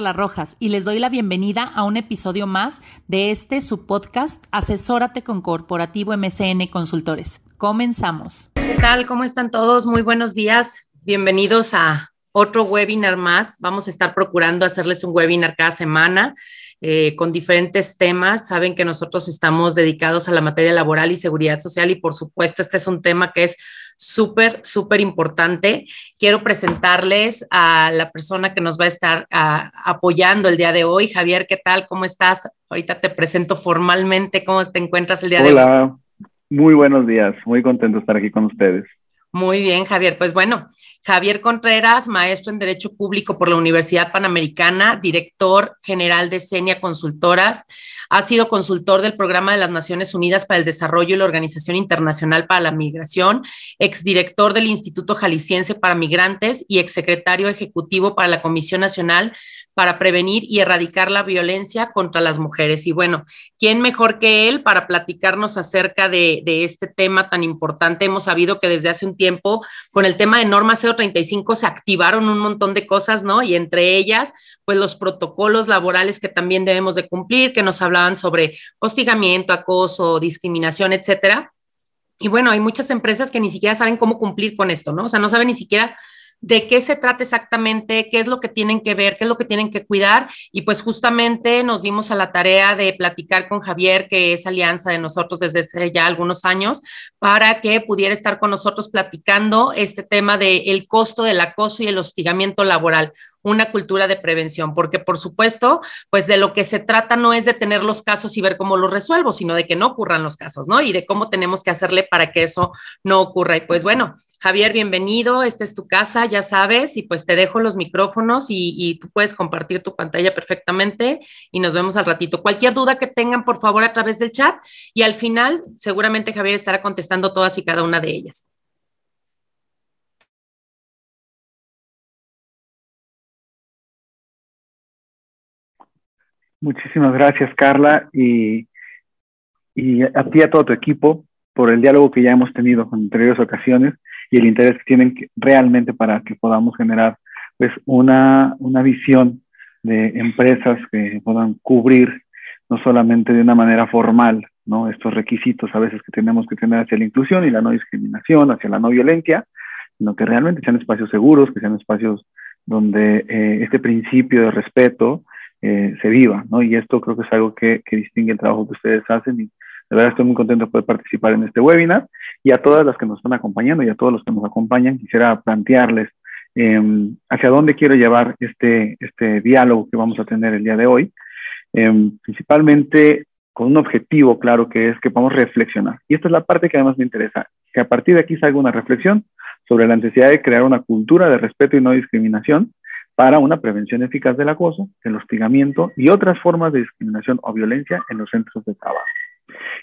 Carla Rojas y les doy la bienvenida a un episodio más de este su podcast Asesórate con Corporativo MCN Consultores. Comenzamos. ¿Qué tal? ¿Cómo están todos? Muy buenos días. Bienvenidos a otro webinar más. Vamos a estar procurando hacerles un webinar cada semana. Eh, con diferentes temas. Saben que nosotros estamos dedicados a la materia laboral y seguridad social y por supuesto este es un tema que es súper, súper importante. Quiero presentarles a la persona que nos va a estar apoyando el día de hoy. Javier, ¿qué tal? ¿Cómo estás? Ahorita te presento formalmente. ¿Cómo te encuentras el día de hoy? Hola, muy buenos días. Muy contento de estar aquí con ustedes. Muy bien, Javier. Pues bueno, Javier Contreras, maestro en Derecho Público por la Universidad Panamericana, director general de Senia Consultoras, ha sido consultor del Programa de las Naciones Unidas para el Desarrollo y la Organización Internacional para la Migración, exdirector del Instituto Jalisciense para Migrantes y exsecretario ejecutivo para la Comisión Nacional para prevenir y erradicar la violencia contra las mujeres. Y bueno, ¿quién mejor que él para platicarnos acerca de, este tema tan importante? Hemos sabido que desde hace un tiempo con el tema de norma 035 se activaron un montón de cosas, ¿no? Y entre ellas, pues los protocolos laborales que también debemos de cumplir, que nos hablaban sobre hostigamiento, acoso, discriminación, etcétera. Y bueno, hay muchas empresas que ni siquiera saben cómo cumplir con esto, ¿no? O sea, no saben ni siquiera de qué se trata exactamente, qué es lo que tienen que ver, qué es lo que tienen que cuidar. Y pues justamente nos dimos a la tarea de platicar con Javier, que es alianza de nosotros desde hace ya algunos años, para que pudiera estar con nosotros platicando este tema del el costo del acoso y el hostigamiento laboral una cultura de prevención, porque por supuesto, pues de lo que se trata no es de tener los casos y ver cómo los resuelvo, sino de que no ocurran los casos, ¿no? Y de cómo tenemos que hacerle para que eso no ocurra. Y pues bueno, Javier, bienvenido, esta es tu casa, ya sabes, y pues te dejo los micrófonos y, tú puedes compartir tu pantalla perfectamente y nos vemos al ratito. Cualquier duda que tengan, por favor, a través del chat y al final seguramente Javier estará contestando todas y cada una de ellas. Muchísimas gracias, Carla, y, y a ti y a todo tu equipo por el diálogo que ya hemos tenido en anteriores ocasiones y el interés que tienen realmente para que podamos generar pues una, una visión de empresas que puedan cubrir no solamente de una manera formal, ¿no? Estos requisitos a veces que tenemos que tener hacia la inclusión y la no discriminación, hacia la no violencia, sino que realmente sean espacios seguros, que sean espacios donde eh, este principio de respeto eh, se viva, ¿no? Y esto creo que es algo que, que, distingue el trabajo que ustedes hacen y de verdad estoy muy contento de poder participar en este webinar y a todas las que nos están acompañando y a todos los que nos acompañan quisiera plantearles eh, hacia dónde quiero llevar este, este diálogo que vamos a tener el día de hoy, eh, principalmente con un objetivo claro que es que podamos reflexionar. Y esta es la parte que además me interesa, que a partir de aquí salga una reflexión sobre la necesidad de crear una cultura de respeto y no discriminación para una prevención eficaz del acoso, el hostigamiento y otras formas de discriminación o violencia en los centros de trabajo.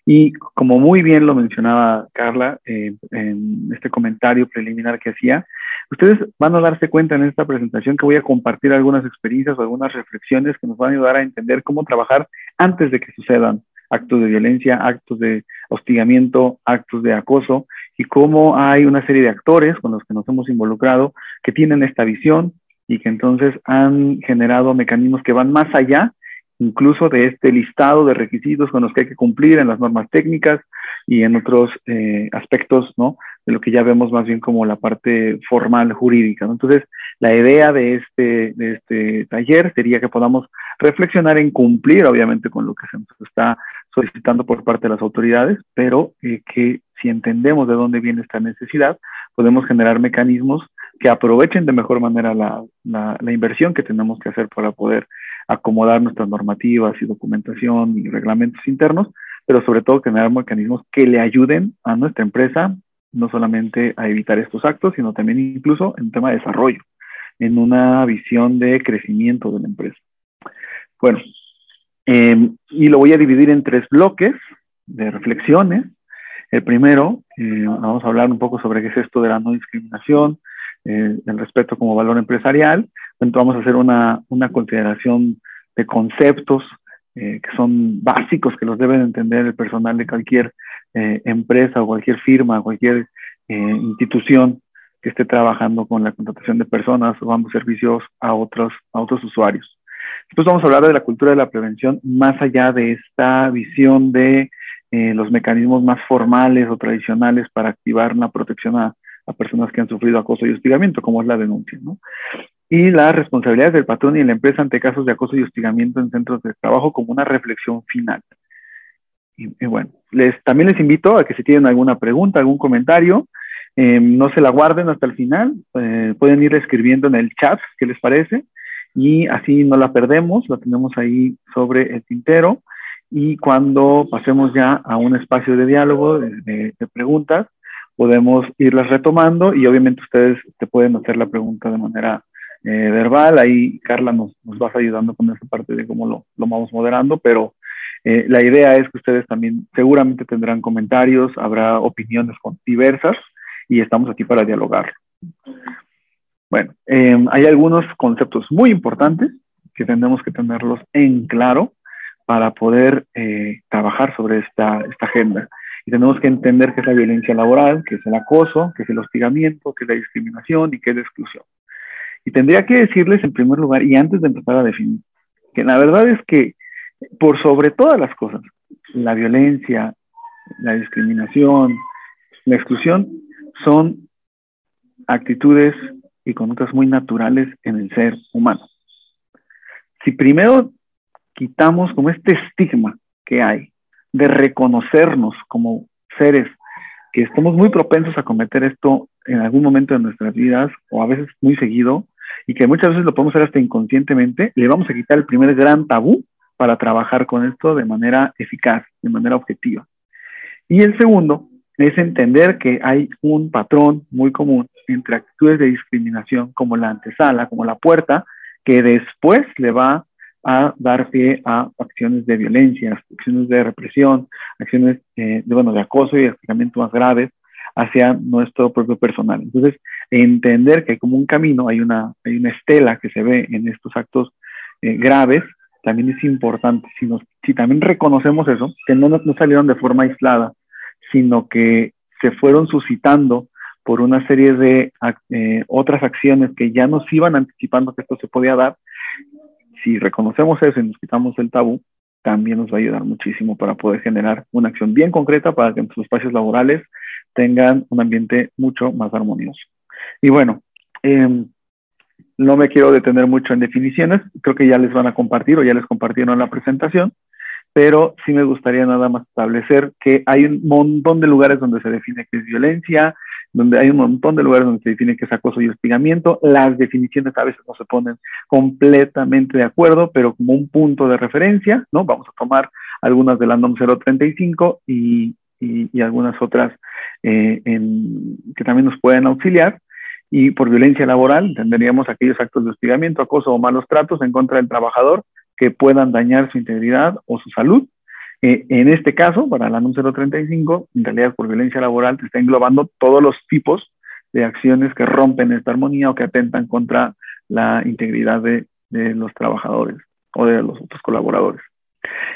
Y como muy bien lo mencionaba Carla eh, en este comentario preliminar que hacía, ustedes van a darse cuenta en esta presentación que voy a compartir algunas experiencias o algunas reflexiones que nos van a ayudar a entender cómo trabajar antes de que sucedan actos de violencia, actos de hostigamiento, actos de acoso y cómo hay una serie de actores con los que nos hemos involucrado que tienen esta visión, y que entonces han generado mecanismos que van más allá incluso de este listado de requisitos con los que hay que cumplir en las normas técnicas y en otros eh, aspectos, ¿no? De lo que ya vemos más bien como la parte formal jurídica. Entonces, la idea de este, de este taller sería que podamos reflexionar en cumplir, obviamente, con lo que se nos está solicitando por parte de las autoridades, pero eh, que si entendemos de dónde viene esta necesidad, podemos generar mecanismos que aprovechen de mejor manera la, la, inversión que tenemos que hacer para poder acomodar nuestras normativas y documentación y reglamentos internos, pero sobre todo generar mecanismos que le ayuden a nuestra empresa no solamente a evitar estos actos, sino también incluso en tema de desarrollo, en una visión de crecimiento de la empresa. Bueno, em, y lo voy a dividir en tres bloques de reflexiones. El primero, eh, vamos a hablar un poco sobre qué es esto de la no discriminación, eh, el respeto como valor empresarial. Entonces vamos a hacer una, una consideración de conceptos eh, que son básicos, que los deben entender el personal de cualquier eh, empresa o cualquier firma, cualquier institución que esté trabajando con la contratación de personas o ambos servicios a otros, a otros usuarios. Después vamos a hablar de la cultura de la prevención más allá de esta visión de eh, los mecanismos más formales o tradicionales para activar una protección a, a, personas que han sufrido acoso y hostigamiento, como es la denuncia, ¿no? Y las responsabilidades del patrón y la empresa ante casos de acoso y hostigamiento en centros de trabajo como una reflexión final. Y, bueno, les, también les invito a que si tienen alguna pregunta, algún comentario, eh, no se la guarden hasta el final, eh, pueden ir escribiendo en el chat, ¿qué les parece? Y así no la perdemos, la tenemos ahí sobre el tintero. Y cuando pasemos ya a un espacio de diálogo, de, preguntas, podemos irlas retomando y obviamente ustedes te pueden hacer la pregunta de manera eh, verbal. Ahí Carla nos, nos vas ayudando con esa parte de cómo lo, lo vamos moderando, pero eh, la idea es que ustedes también seguramente tendrán comentarios, habrá opiniones diversas y estamos aquí para dialogar. Bueno, em, hay algunos conceptos muy importantes que tenemos que tenerlos en claro para poder eh, trabajar sobre esta, esta agenda. Y tenemos que entender qué es la violencia laboral, qué es el acoso, qué es el hostigamiento, qué es la discriminación y qué es la exclusión. Y tendría que decirles en primer lugar, y antes de empezar a definir, que la verdad es que por sobre todas las cosas, la violencia, la discriminación, la exclusión son actitudes y conductas muy naturales en el ser humano. Si primero quitamos como este estigma que hay de reconocernos como seres que estamos muy propensos a cometer esto en algún momento de nuestras vidas o a veces muy seguido y que muchas veces lo podemos hacer hasta inconscientemente, le vamos a quitar el primer gran tabú para trabajar con esto de manera eficaz, de manera objetiva. Y el segundo es entender que hay un patrón muy común entre actitudes de discriminación como la antesala, como la puerta, que después le va a dar pie a acciones de violencia, acciones de represión, acciones eh, de, bueno, de acoso y hostigamiento más graves hacia nuestro propio personal. Entonces, entender que hay como un camino, hay una, hay una estela que se ve en estos actos eh, graves también es importante. Si, nos, si también reconocemos eso, que no, no salieron de forma aislada, sino que se fueron suscitando por una serie de eh, otras acciones que ya nos iban anticipando que esto se podía dar, si reconocemos eso y nos quitamos el tabú, también nos va a ayudar muchísimo para poder generar una acción bien concreta para que nuestros espacios laborales tengan un ambiente mucho más armonioso. Y bueno, eh, no me quiero detener mucho en definiciones, creo que ya les van a compartir o ya les compartieron la presentación, pero sí me gustaría nada más establecer que hay un montón de lugares donde se define que es violencia, donde hay un montón de lugares donde se define que es acoso y hostigamiento. Las definiciones a veces no se ponen completamente de acuerdo, pero como un punto de referencia, ¿no? Vamos a tomar algunas de la NOM 035 y, y, algunas otras eh, que también nos pueden auxiliar y por violencia laboral entenderíamos aquellos actos de hostigamiento, acoso o malos tratos en contra del trabajador que puedan dañar su integridad o su salud. Eh, en este caso, para la NUM 035, en realidad por violencia laboral te está englobando todos los tipos de acciones que rompen esta armonía o que atentan contra la integridad de, los trabajadores o de los otros colaboradores.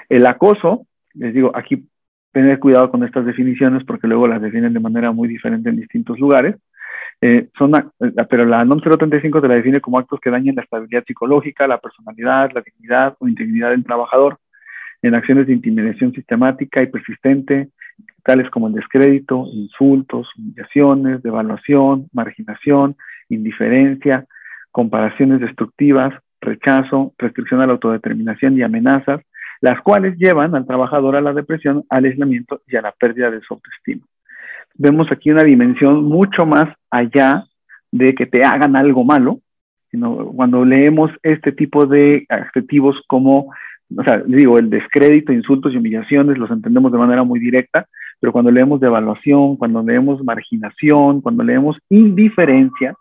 El acoso, les digo, aquí tener cuidado con estas definiciones porque luego las definen de manera muy diferente en distintos lugares. Eh, son, pero la NOM 035 te la define como actos que dañen la estabilidad psicológica, la personalidad, la dignidad o integridad del trabajador en acciones de intimidación sistemática y persistente, tales como el descrédito, insultos, humillaciones, devaluación, marginación, indiferencia, comparaciones destructivas, rechazo, restricción a la autodeterminación y amenazas, las cuales llevan al trabajador a la depresión, al aislamiento y a la pérdida de su autoestima. Vemos aquí una dimensión mucho más allá de que te hagan algo malo, sino cuando leemos este tipo de adjetivos como, o sea, digo, el descrédito, insultos y humillaciones los entendemos de manera muy directa, pero cuando leemos devaluación, cuando leemos marginación, cuando leemos indiferencia,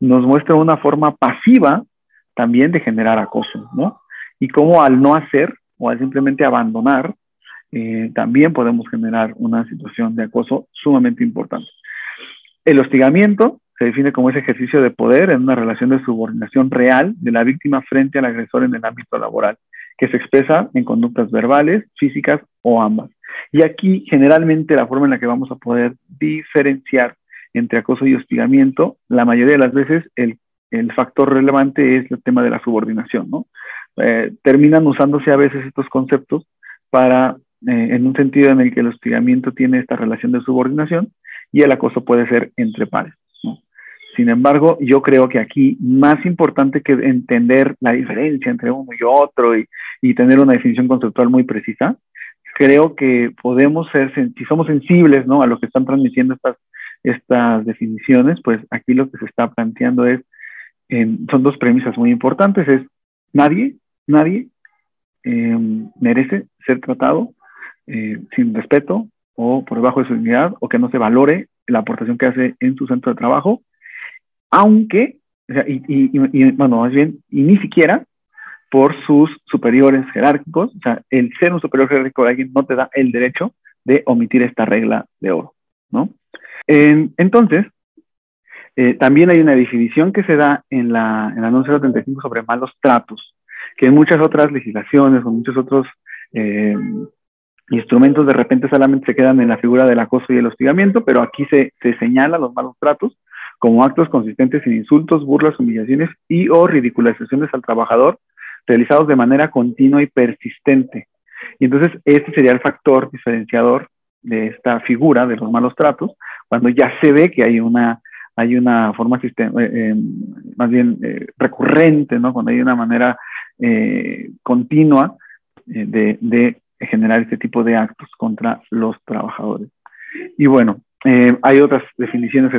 nos muestra una forma pasiva también de generar acoso, ¿no? Y cómo al no hacer o al simplemente abandonar, eh, también podemos generar una situación de acoso sumamente importante. El hostigamiento se define como ese ejercicio de poder en una relación de subordinación real de la víctima frente al agresor en el ámbito laboral, que se expresa en conductas verbales, físicas o ambas. Y aquí generalmente la forma en la que vamos a poder diferenciar entre acoso y hostigamiento, la mayoría de las veces el, el factor relevante es el tema de la subordinación, ¿no? eh, terminan usándose a veces estos conceptos para, eh, en un sentido en el que el hostigamiento tiene esta relación de subordinación y el acoso puede ser entre pares. Sin embargo, yo creo que aquí más importante que entender la diferencia entre uno y otro y, y tener una definición conceptual muy precisa, creo que podemos ser, si somos sensibles ¿no? a lo que están transmitiendo estas, estas definiciones, pues aquí lo que se está planteando es, son dos premisas muy importantes, es nadie, nadie em, merece ser tratado eh, sin respeto o por debajo de su dignidad o que no se valore la aportación que hace en su centro de trabajo, aunque, o sea, y, y, bueno, más bien, y ni siquiera por sus superiores jerárquicos, o sea, el ser un superior jerárquico de alguien no te da el derecho de omitir esta regla de oro, ¿no? entonces, eh, también hay una definición que se da en la, en la 035 sobre malos tratos, que en muchas otras legislaciones o muchos otros eh, instrumentos de repente solamente se quedan en la figura del acoso y el hostigamiento, pero aquí se, se señala los malos tratos como actos consistentes en insultos, burlas, humillaciones y o ridiculizaciones al trabajador realizados de manera continua y persistente. Y entonces este sería el factor diferenciador de esta figura de los malos tratos, cuando ya se ve que hay una, hay una forma eh, eh, más bien eh, recurrente, ¿no? cuando hay una manera continua de, generar este tipo de actos contra los trabajadores. Y bueno, hay otras definiciones,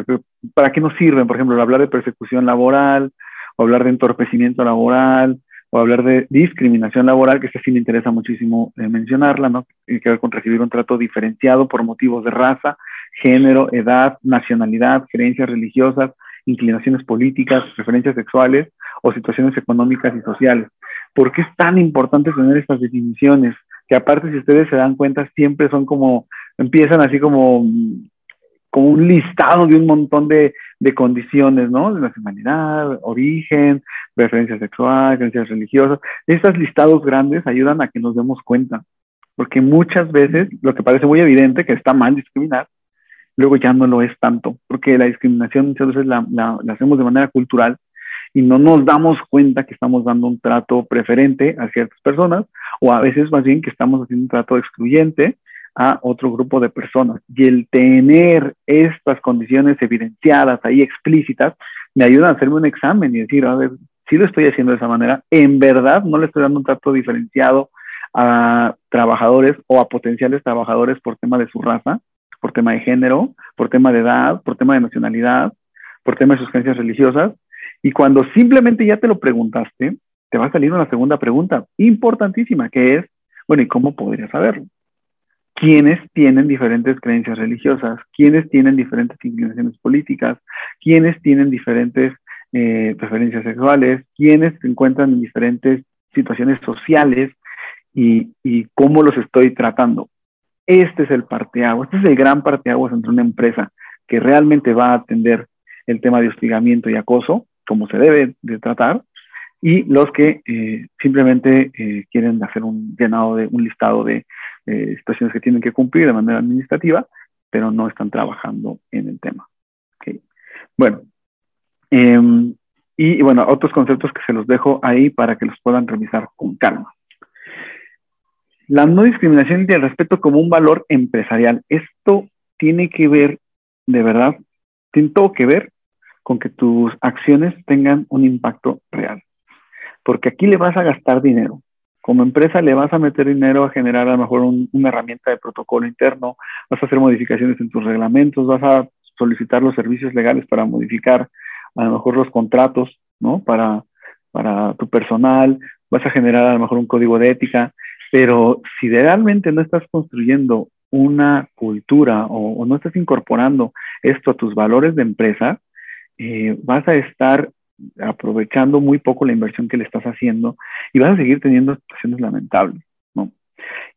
¿para qué nos sirven? Por ejemplo, hablar de persecución laboral, o hablar de entorpecimiento laboral, o hablar de discriminación laboral, que esta sí me interesa muchísimo eh, mencionarla, ¿no? Tiene que ver con recibir un trato diferenciado por motivos de raza, género, edad, nacionalidad, creencias religiosas, inclinaciones políticas, preferencias sexuales o situaciones económicas y sociales. ¿Por qué es tan importante tener estas definiciones? Que aparte, si ustedes se dan cuenta, siempre son como, empiezan así como como un listado de un montón de, de condiciones, ¿no? De nacionalidad, origen, preferencia sexual, creencias religiosas. Estos listados grandes ayudan a que nos demos cuenta, porque muchas veces lo que parece muy evidente, que está mal discriminar, luego ya no lo es tanto, porque la discriminación muchas veces la, la, la hacemos de manera cultural y no nos damos cuenta que estamos dando un trato preferente a ciertas personas, o a veces más bien que estamos haciendo un trato excluyente a otro grupo de personas. Y el tener estas condiciones evidenciadas ahí explícitas me ayuda a hacerme un examen y decir, a ver, si lo estoy haciendo de esa manera, en verdad no le estoy dando un trato diferenciado a trabajadores o a potenciales trabajadores por tema de su raza, por tema de género, por tema de edad, por tema de nacionalidad, por tema de sus creencias religiosas. Y cuando simplemente ya te lo preguntaste, te va a salir una segunda pregunta importantísima, que es, bueno, ¿y cómo podría saberlo? Quienes tienen diferentes creencias religiosas, quienes tienen diferentes inclinaciones políticas, quienes tienen diferentes eh, preferencias sexuales, quienes se encuentran en diferentes situaciones sociales y, y, cómo los estoy tratando. Este es el parteaguas, este es el gran parteaguas entre una empresa que realmente va a atender el tema de hostigamiento y acoso, como se debe de tratar, y los que eh, simplemente eh, quieren hacer un llenado de un listado de eh, situaciones que tienen que cumplir de manera administrativa, pero no están trabajando en el tema. Bueno, em, y, bueno, otros conceptos que se los dejo ahí para que los puedan revisar con calma. La no discriminación y el respeto como un valor empresarial. Esto tiene que ver, de verdad, tiene todo que ver con que tus acciones tengan un impacto real porque aquí le vas a gastar dinero. Como empresa le vas a meter dinero a generar a lo mejor una herramienta de protocolo interno, vas a hacer modificaciones en tus reglamentos, vas a solicitar los servicios legales para modificar a lo mejor los contratos, ¿no? Para, para tu personal, vas a generar a lo mejor un código de ética, pero si realmente no estás construyendo una cultura o, no estás incorporando esto a tus valores de empresa, eh, vas a estar aprovechando muy poco la inversión que le estás haciendo y vas a seguir teniendo situaciones lamentables, ¿no?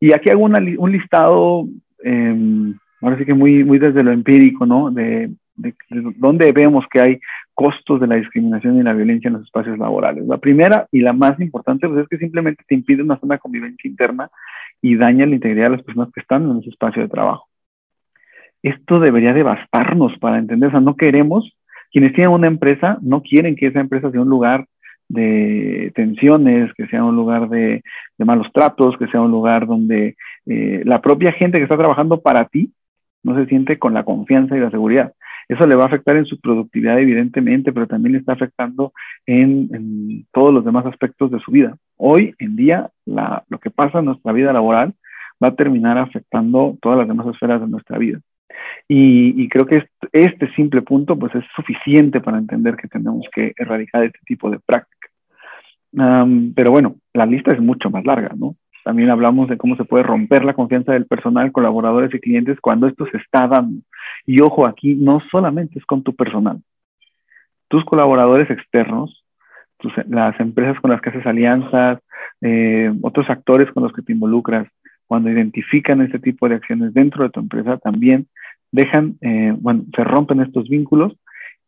Y aquí hago un listado, eh, ahora sí que muy, muy desde lo empírico, ¿no? De, de, dónde vemos que hay costos de la discriminación y la violencia en los espacios laborales. La primera y la más importante pues, es que simplemente te impide una zona de convivencia interna y daña la integridad de las personas que están en ese espacio de trabajo. Esto debería devastarnos para entender, o sea, no queremos quienes tienen una empresa no quieren que esa empresa sea un lugar de tensiones, que sea un lugar de, malos tratos, que sea un lugar donde eh, la propia gente que está trabajando para ti no se siente con la confianza y la seguridad. Eso le va a afectar en su productividad, evidentemente, pero también le está afectando en, todos los demás aspectos de su vida. Hoy en día, lo que pasa en nuestra vida laboral va a terminar afectando todas las demás esferas de nuestra vida. Y, creo que este, simple punto pues es suficiente para entender que tenemos que erradicar este tipo de prácticas. pero bueno, la lista es mucho más larga, ¿no? También hablamos de cómo se puede romper la confianza del personal, colaboradores y clientes cuando esto se está dando. Y ojo, aquí no solamente es con tu personal. Tus colaboradores externos, las empresas con las que haces alianzas, eh, otros actores con los que te involucras, cuando identifican este tipo de acciones dentro de tu empresa, también dejan, eh, bueno, se rompen estos vínculos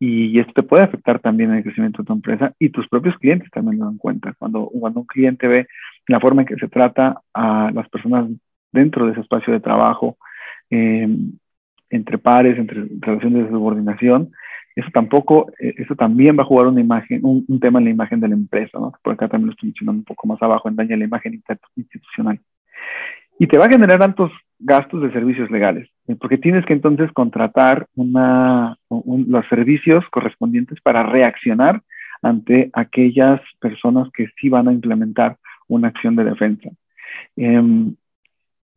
y esto te puede afectar también el crecimiento de tu empresa y tus propios clientes también lo dan cuenta. Cuando, cuando un cliente ve la forma en que se trata a las personas dentro de ese espacio de trabajo, eh, entre pares, entre relaciones de subordinación, eso tampoco, eh, eso también va a jugar una imagen, un, tema en la imagen de la empresa, ¿no? Por acá también lo estoy mencionando un poco más abajo, en daña la imagen institucional. Y te va a generar altos gastos de servicios legales, eh, porque tienes que entonces contratar una, los servicios correspondientes para reaccionar ante aquellas personas que sí van a implementar una acción de defensa. Em,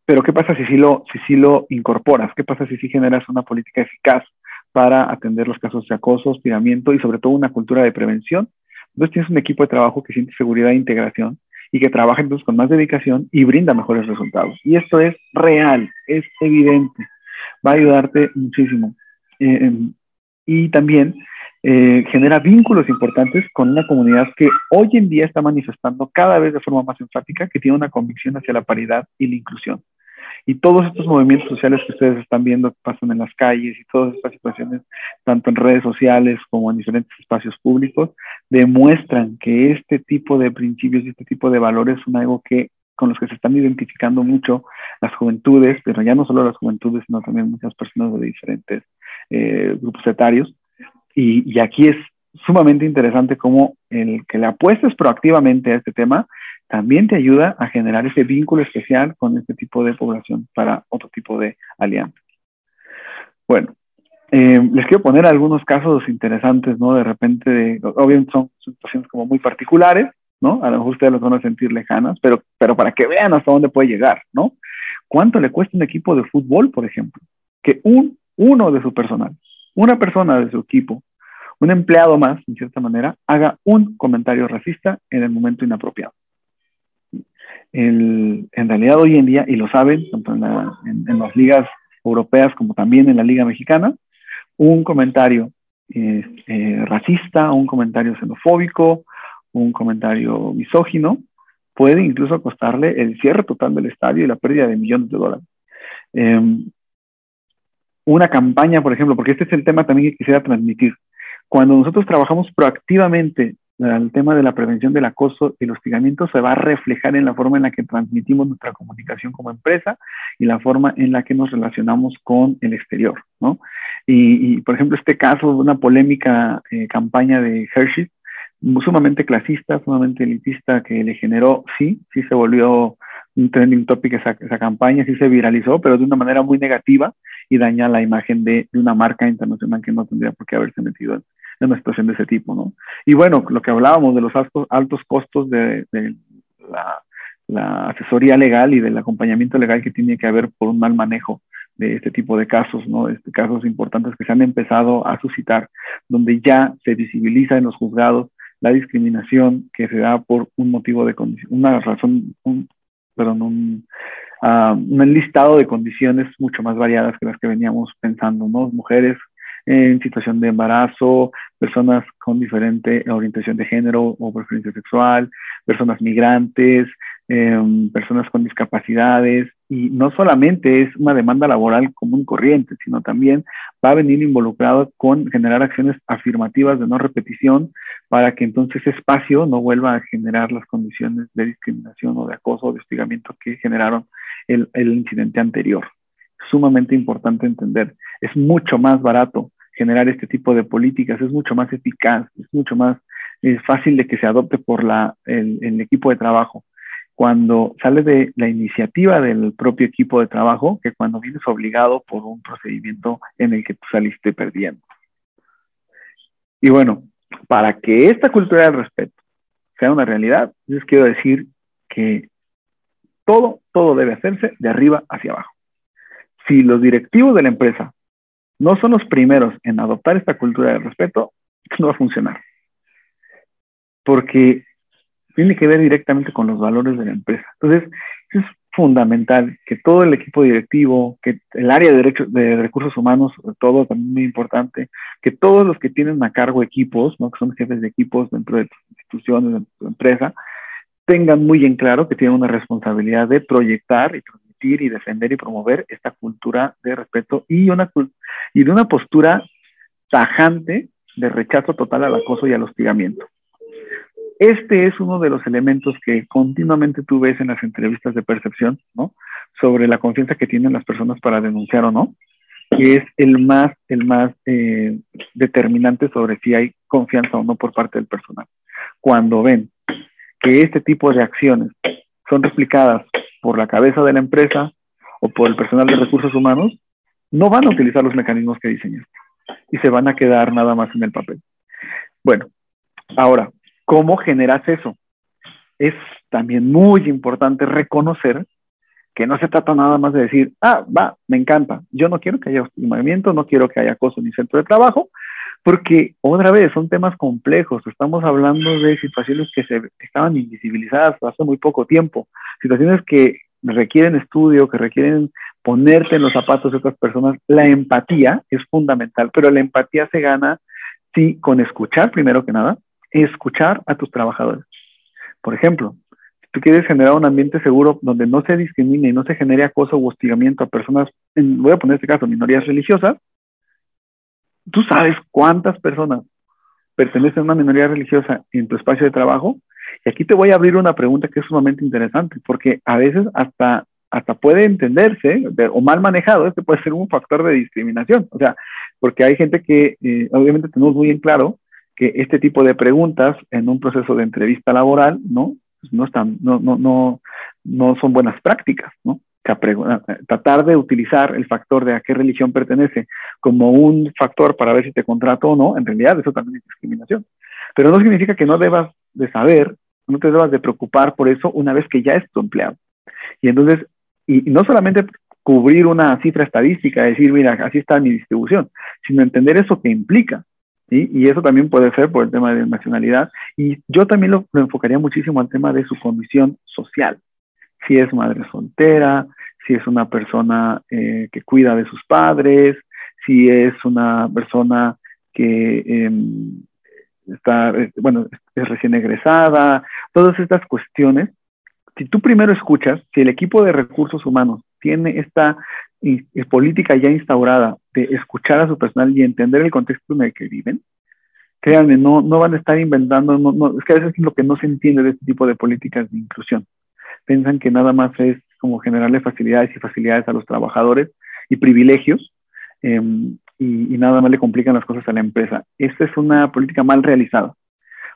pero ¿qué pasa si sí, lo, si sí lo incorporas? ¿Qué pasa si sí generas una política eficaz para atender los casos de acoso, hostigamiento y sobre todo una cultura de prevención? Entonces tienes un equipo de trabajo que siente seguridad e integración y que trabaja entonces con más dedicación y brinda mejores resultados. Y esto es real, es evidente, va a ayudarte muchísimo. Eh, em, y también eh, genera vínculos importantes con una comunidad que hoy en día está manifestando cada vez de forma más enfática que tiene una convicción hacia la paridad y la inclusión. Y todos estos movimientos sociales que ustedes están viendo que pasan en las calles y todas estas situaciones, tanto en redes sociales como en diferentes espacios públicos, demuestran que este tipo de principios y este tipo de valores son algo que con los que se están identificando mucho las juventudes, pero ya no solo las juventudes, sino también muchas personas de diferentes eh, grupos etarios. Y, y, aquí es sumamente interesante cómo el que le apuestes proactivamente a este tema también te ayuda a generar ese vínculo especial con este tipo de población para otro tipo de alianza. Bueno, eh, les quiero poner algunos casos interesantes, ¿no? De repente, obviamente son situaciones como muy particulares, ¿no? A lo mejor ustedes los van a sentir lejanas, pero, pero para que vean hasta dónde puede llegar, ¿no? ¿Cuánto le cuesta un equipo de fútbol, por ejemplo? Que un, uno de su personal, una persona de su equipo, un empleado más, en cierta manera, haga un comentario racista en el momento inapropiado en realidad hoy en día, y lo saben, tanto en, las ligas europeas como también en la liga mexicana, un comentario eh, eh, racista, un comentario xenofóbico, un comentario misógino, puede incluso costarle el cierre total del estadio y la pérdida de millones de dólares. Em, una campaña, por ejemplo, porque este es el tema también que quisiera transmitir. Cuando nosotros trabajamos proactivamente el tema de la prevención del acoso y el hostigamiento se va a reflejar en la forma en la que transmitimos nuestra comunicación como empresa y la forma en la que nos relacionamos con el exterior, ¿no? Y, por ejemplo, este caso de una polémica eh, campaña de Hershey, sumamente clasista, sumamente elitista, que le generó, sí, sí se volvió un trending topic esa, esa campaña, sí se viralizó, pero de una manera muy negativa y daña la imagen de, de una marca internacional que no tendría por qué haberse metido en, en una situación de ese tipo, ¿no? Y bueno, lo que hablábamos de los altos, altos costos de, la, asesoría legal y del acompañamiento legal que tiene que haber por un mal manejo de este tipo de casos, ¿no? Este, casos importantes que se han empezado a suscitar, donde ya se visibiliza en los juzgados la discriminación que se da por un motivo de condición, una razón, un, perdón, un, uh, un listado de condiciones mucho más variadas que las que veníamos pensando, ¿no? Mujeres en situación de embarazo, personas con diferente orientación de género o preferencia sexual, personas migrantes, em, personas con discapacidades. Y no solamente es una demanda laboral común corriente, sino también va a venir involucrado con generar acciones afirmativas de no repetición para que entonces ese espacio no vuelva a generar las condiciones de discriminación o de acoso o de hostigamiento que generaron el, el incidente anterior. Sumamente importante entender. Es mucho más barato generar este tipo de políticas, es mucho más eficaz, es mucho más es fácil de que se adopte por la, el, el equipo de trabajo cuando sale de la iniciativa del propio equipo de trabajo que cuando vienes obligado por un procedimiento en el que tú saliste perdiendo. Y bueno, para que esta cultura del respeto sea una realidad, les quiero decir que todo, todo debe hacerse de arriba hacia abajo. Si los directivos de la empresa no son los primeros en adoptar esta cultura del respeto, no va a funcionar. Porque tiene que ver directamente con los valores de la empresa. Entonces, es fundamental que todo el equipo directivo, que el área de, recursos humanos, sobre todo, también muy importante, que todos los que tienen a cargo equipos, ¿no? que son jefes de equipos dentro de tus instituciones, de tu empresa, tengan muy en claro que tienen una responsabilidad de proyectar y transmitir y defender y promover esta cultura de respeto y, una, y de una postura tajante de rechazo total al acoso y al hostigamiento. Este es uno de los elementos que continuamente tú ves en las entrevistas de percepción, ¿no? Sobre la confianza que tienen las personas para denunciar o no, y es el más, el más eh, determinante sobre si hay confianza o no por parte del personal. Cuando ven que este tipo de acciones son replicadas por la cabeza de la empresa o por el personal de recursos humanos, no van a utilizar los mecanismos que diseñaste y se van a quedar nada más en el papel. Bueno, ahora, ¿Cómo generas eso? Es también muy importante reconocer que no se trata nada más de decir, ah, va, me encanta, yo no quiero que haya movimiento, no quiero que haya acoso ni centro de trabajo, porque otra vez son temas complejos, estamos hablando de situaciones que se estaban invisibilizadas hace muy poco tiempo, situaciones que requieren estudio, que requieren ponerte en los zapatos de otras personas. La empatía es fundamental, pero la empatía se gana, sí, con escuchar primero que nada, escuchar a tus trabajadores. Por ejemplo, si tú quieres generar un ambiente seguro donde no se discrimine y no se genere acoso o hostigamiento a personas, voy a poner este caso, minorías religiosas, tú sabes cuántas personas pertenecen a una minoría religiosa en tu espacio de trabajo. Y aquí te voy a abrir una pregunta que es sumamente interesante, porque a veces hasta, hasta puede entenderse, o mal manejado, este puede ser un factor de discriminación. O sea, porque hay gente que eh, obviamente tenemos muy en claro que este tipo de preguntas en un proceso de entrevista laboral, ¿no? Pues no, están, no, no, no, no son buenas prácticas, ¿no? Tratar de utilizar el factor de a qué religión pertenece como un factor para ver si te contrato o no, en realidad eso también es discriminación. Pero no significa que no debas de saber, no te debas de preocupar por eso una vez que ya es tu empleado. Y entonces, y no solamente cubrir una cifra estadística, decir, mira, así está mi distribución, sino entender eso que implica. Y eso también puede ser por el tema de nacionalidad. Y yo también lo, enfocaría muchísimo al tema de su condición social. Si es madre soltera, si es una persona eh, que cuida de sus padres, si es una persona que em, está, eh, bueno, es recién egresada, todas estas cuestiones. Si tú primero escuchas, si el equipo de recursos humanos tiene esta política ya instaurada de escuchar a su personal y entender el contexto en el que viven, créanme, no, no van a estar inventando, no, es que a veces es lo que no se entiende de este tipo de políticas de inclusión. Piensan que nada más es como generarle facilidades y facilidades a los trabajadores y privilegios em, y, nada más le complican las cosas a la empresa. Esta es una política mal realizada.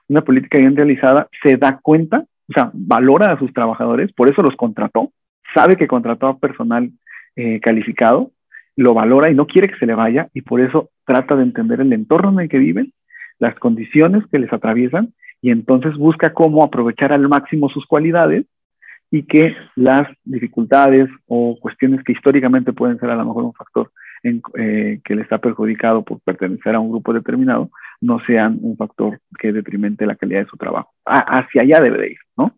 Una política bien realizada se da cuenta, o sea, valora a sus trabajadores, por eso los contrató, sabe que contrató a personal eh, calificado, lo valora y no quiere que se le vaya y por eso trata de entender el entorno en el que viven, las condiciones que les atraviesan y entonces busca cómo aprovechar al máximo sus cualidades y que las dificultades o cuestiones que históricamente pueden ser a lo mejor un factor eh, que le está perjudicado por pertenecer a un grupo determinado, no sean un factor que detrimente la calidad de su trabajo. hacia allá debe de ir, ¿no?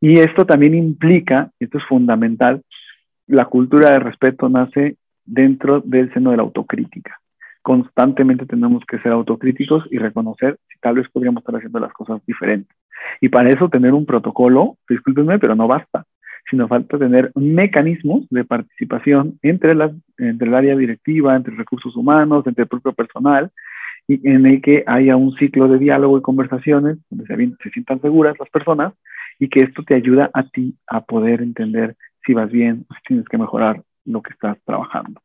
Y esto también implica, esto es fundamental, la cultura de respeto nace dentro del seno de la autocrítica. Constantemente tenemos que ser autocríticos y reconocer si tal vez podríamos estar haciendo las cosas diferentes. Y para eso tener un protocolo, discúlpenme, pero no basta, sino falta tener mecanismos de participación entre, las, entre el área directiva, entre recursos humanos, entre el propio personal, y en el que haya un ciclo de diálogo y conversaciones donde se, se sientan seguras las personas y que esto te ayuda a ti a poder entender si vas bien o si tienes que mejorar lo que estás trabajando.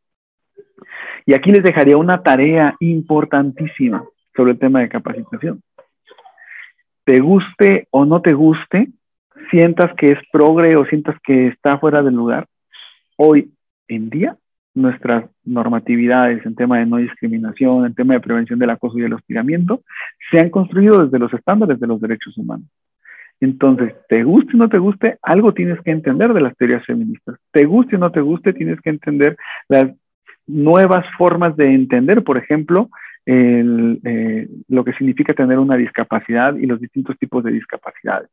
Y aquí les dejaría una tarea importantísima sobre el tema de capacitación. te guste o no te guste, sientas que es progre o sientas que está fuera del lugar, hoy en día nuestras normatividades en tema de no discriminación, en tema de prevención del acoso y el hostigamiento, se han construido desde los estándares de los derechos humanos. Entonces, te guste o no te guste, algo tienes que entender de las teorías feministas. Te guste o no te guste, tienes que entender las nuevas formas de entender, por ejemplo, eh, lo que significa tener una discapacidad y los distintos tipos de discapacidades.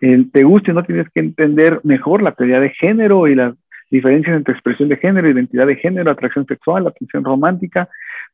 te guste no tienes que entender mejor la teoría de género y las diferencias entre expresión de género, identidad de género, atracción sexual, atención romántica,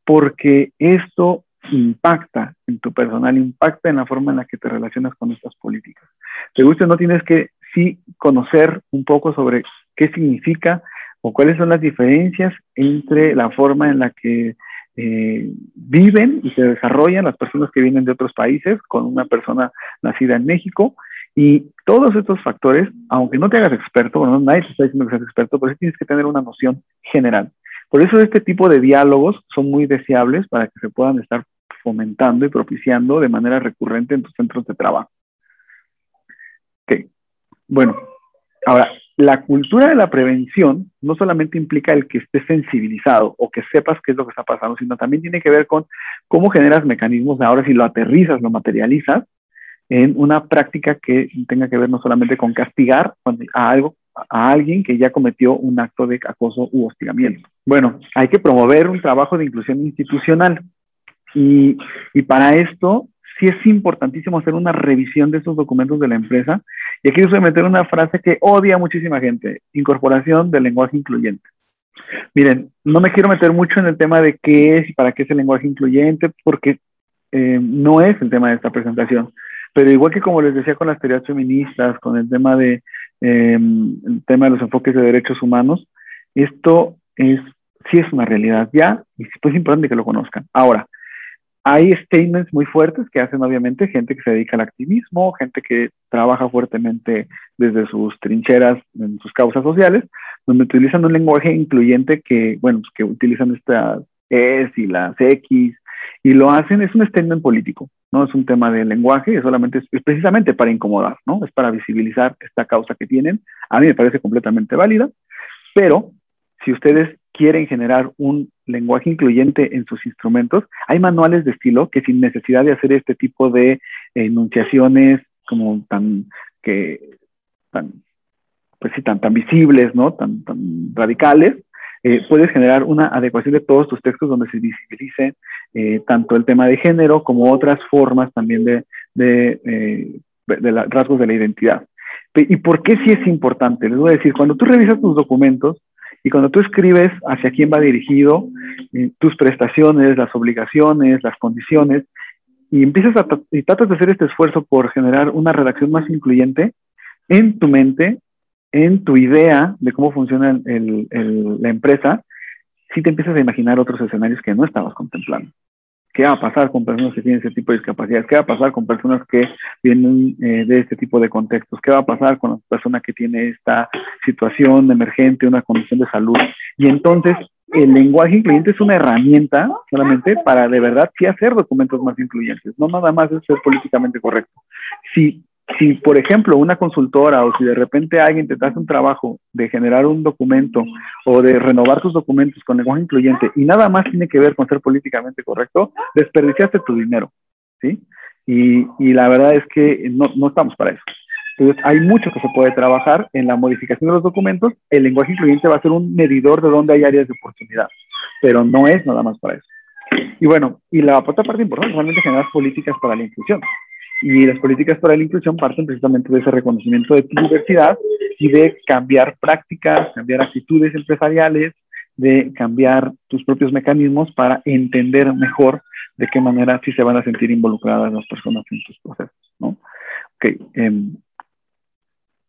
porque esto impacta en tu personal, impacta en la forma en la que te relacionas con estas políticas. Te guste no tienes que sí conocer un poco sobre qué significa o cuáles son las diferencias entre la forma en la que eh, viven y se desarrollan las personas que vienen de otros países con una persona nacida en México. Y todos estos factores, aunque no te hagas experto, bueno, nadie te está diciendo que seas experto, pero sí tienes que tener una noción general. Por eso este tipo de diálogos son muy deseables para que se puedan estar fomentando y propiciando de manera recurrente en tus centros de trabajo. Ok, bueno, ahora, la cultura de la prevención no solamente implica el que estés sensibilizado o que sepas qué es lo que está pasando, sino también tiene que ver con cómo generas mecanismos de ahora si lo aterrizas, lo materializas en una práctica que tenga que ver no solamente con castigar a algo a alguien que ya cometió un acto de acoso u hostigamiento. Bueno, hay que promover un trabajo de inclusión institucional y, y para esto sí es importantísimo hacer una revisión de esos documentos de la empresa. Y aquí a meter una frase que odia muchísima gente, incorporación del lenguaje incluyente. Miren, no me quiero meter mucho en el tema de qué es y para qué es el lenguaje incluyente, porque eh, no es el tema de esta presentación. Pero igual que como les decía con las teorías feministas, con el tema de, em, el tema de los enfoques de derechos humanos, esto es, sí es una realidad ya y pues es importante que lo conozcan. Ahora, hay statements muy fuertes que hacen obviamente gente que se dedica al activismo, gente que trabaja fuertemente desde sus trincheras en sus causas sociales, donde utilizan un lenguaje incluyente que, bueno, pues que utilizan estas es y las X y lo hacen, es un statement político, no es un tema de lenguaje, es solamente, es precisamente para incomodar, ¿no? Es para visibilizar esta causa que tienen. A mí me parece completamente válida, pero si ustedes quieren generar un lenguaje incluyente en sus instrumentos, hay manuales de estilo que sin necesidad de hacer este tipo de enunciaciones como tan que tan pues sí, tan, tan visibles, ¿no? Tan, tan radicales, eh, puedes generar una adecuación de todos tus textos donde se visibilice eh, tanto el tema de género como otras formas también de, de, eh, de rasgos de la identidad. ¿Y por qué sí es importante? Les voy a decir, cuando tú revisas tus documentos, y cuando tú escribes hacia quién va dirigido, eh, tus prestaciones, las obligaciones, las condiciones, y empiezas a y tratas de hacer este esfuerzo por generar una redacción más incluyente en tu mente, en tu idea de cómo funciona la empresa, si te empiezas a imaginar otros escenarios que no estabas contemplando. ¿Qué va a pasar con personas que tienen ese tipo de discapacidades? ¿Qué va a pasar con personas que vienen eh, de este tipo de contextos? ¿Qué va a pasar con la persona que tiene esta situación emergente, una condición de salud? Y entonces el lenguaje incluyente es una herramienta solamente para de verdad sí hacer documentos más incluyentes, no nada más es ser políticamente correcto. Si si, por ejemplo, una consultora o si de repente alguien te hace un trabajo de generar un documento o de renovar tus documentos con lenguaje incluyente y nada más tiene que ver con ser políticamente correcto, desperdiciaste tu dinero, ¿sí? Y, y la verdad es que no, no estamos para eso. Entonces, hay mucho que se puede trabajar en la modificación de los documentos. El lenguaje incluyente va a ser un medidor de dónde hay áreas de oportunidad, pero no es nada más para eso. Y bueno, y la otra parte importante es generar políticas para la inclusión. Y las políticas para la inclusión parten precisamente de ese reconocimiento de tu diversidad y de cambiar prácticas, cambiar actitudes empresariales, de cambiar tus propios mecanismos para entender mejor de qué manera sí se van a sentir involucradas las personas en tus procesos, ¿no? Okay, em,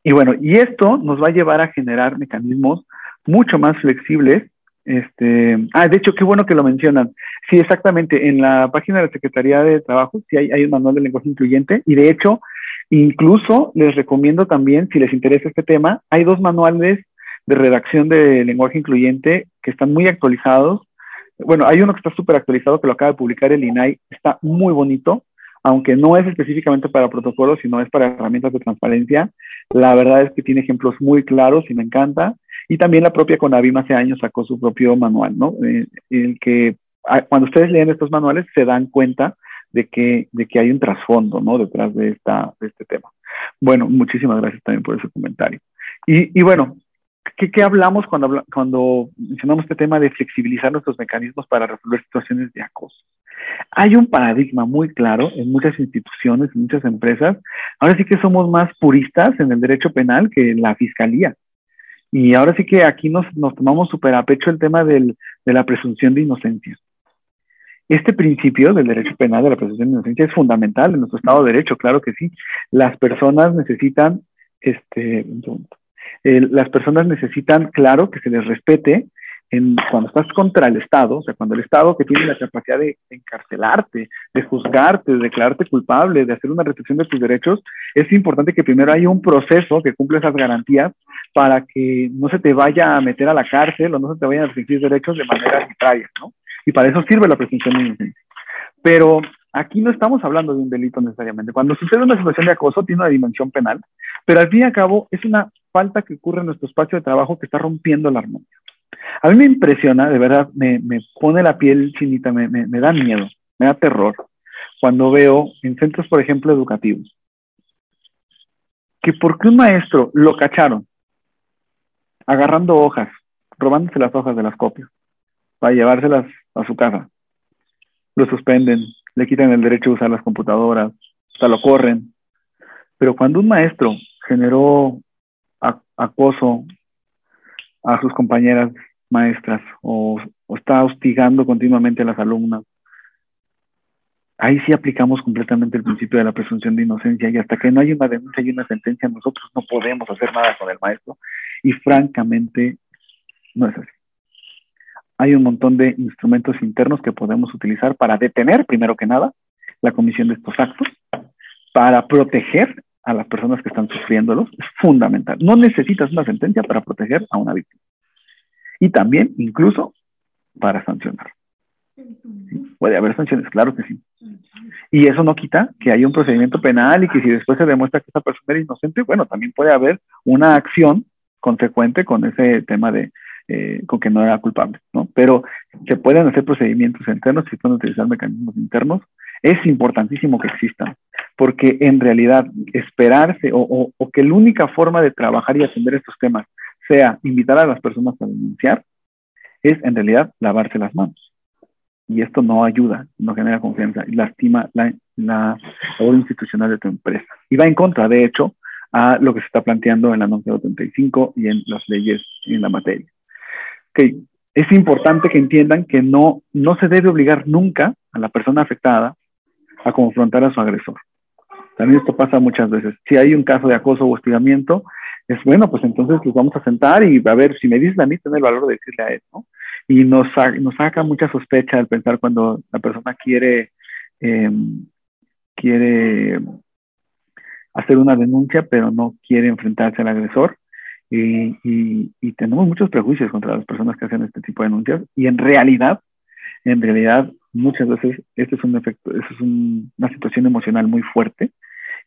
y bueno, y esto nos va a llevar a generar mecanismos mucho más flexibles este, ah, de hecho, qué bueno que lo mencionan. Sí, exactamente. En la página de la Secretaría de Trabajo sí hay, un manual de lenguaje incluyente y de hecho, incluso les recomiendo también, si les interesa este tema, hay dos manuales de redacción de lenguaje incluyente que están muy actualizados. Bueno, hay uno que está súper actualizado que lo acaba de publicar el INAI, está muy bonito. aunque no es específicamente para protocolos, sino es para herramientas de transparencia. La verdad es que tiene ejemplos muy claros y me encanta. Y también la propia Conavim hace años sacó su propio manual, ¿no? Eh, el que ah, cuando ustedes leen estos manuales se dan cuenta de que, de que hay un trasfondo, ¿no? Detrás de, esta, de este tema. Bueno, muchísimas gracias también por ese comentario. Y, y bueno, ¿qué, ¿qué, hablamos cuando, cuando mencionamos este tema de flexibilizar nuestros mecanismos para resolver situaciones de acoso? Hay un paradigma muy claro en muchas instituciones, en muchas empresas. Ahora sí que somos más puristas en el derecho penal que en la fiscalía. Y ahora sí que aquí nos, nos tomamos súper a pecho el tema del, de la presunción de inocencia. Este principio del derecho penal de la presunción de inocencia es fundamental en nuestro Estado de Derecho, claro que sí. Las personas necesitan, este, las personas necesitan, claro, que se les respete en, cuando estás contra el Estado, o sea, cuando el Estado que tiene la capacidad de, encarcelarte, de juzgarte, de declararte culpable, de hacer una restricción de tus derechos, es importante que primero haya un proceso que cumpla esas garantías para que no se te vaya a meter a la cárcel o no se te vayan a restringir derechos de manera arbitraria, ¿no? Y para eso sirve la presunción de inocencia. Pero aquí no estamos hablando de un delito necesariamente. Cuando sucede una situación de acoso, tiene una dimensión penal, pero al fin y al cabo es una falta que ocurre en nuestro espacio de trabajo que está rompiendo la armonía. A mí me impresiona, de verdad, me, me pone la piel chinita, me, me, me da miedo, me da terror, cuando veo en centros, por ejemplo, educativos, que porque un maestro lo cacharon agarrando hojas, robándose las hojas de las copias, para llevárselas a su casa. Lo suspenden, le quitan el derecho a usar las computadoras, hasta lo corren. Pero cuando un maestro generó acoso a sus compañeras maestras o, está hostigando continuamente a las alumnas, ahí sí aplicamos completamente el principio de la presunción de inocencia y hasta que no hay una denuncia y una sentencia, nosotros no podemos hacer nada con el maestro y francamente no es así hay un montón de instrumentos internos que podemos utilizar para detener, primero que nada, la comisión de estos actos, para proteger a las personas que están sufriéndolos. Es fundamental. No necesitas una sentencia para proteger a una víctima. Y también, incluso, para sancionar. Puede haber sanciones, claro que sí. Y eso no quita que haya un procedimiento penal y que si después se demuestra que esa persona era inocente, bueno, también puede haber una acción consecuente con ese tema de, eh, con que no era culpable, ¿no? Pero se pueden hacer procedimientos internos, se pueden utilizar mecanismos internos. Es importantísimo que existan, porque en realidad esperarse o, o que la única forma de trabajar y atender estos temas sea invitar a las personas a denunciar, es en realidad lavarse las manos. Y esto no ayuda, no genera confianza y lastima la, la labor institucional de tu empresa. Y va en contra, de hecho, a lo que se está planteando en la norma 35 y en las leyes en la materia que es importante que entiendan que no, no se debe obligar nunca a la persona afectada a confrontar a su agresor. También esto pasa muchas veces. Si hay un caso de acoso o hostigamiento, es bueno, pues entonces los vamos a sentar y a ver, si me dice a mí, tener el valor de decirle a él, ¿no? Y nos, nos saca mucha sospecha al pensar cuando la persona quiere, em, quiere hacer una denuncia, pero no quiere enfrentarse al agresor y, tenemos muchos prejuicios contra las personas que hacen este tipo de denuncias y en realidad, en realidad muchas veces este es un efecto, esto es una situación emocional muy fuerte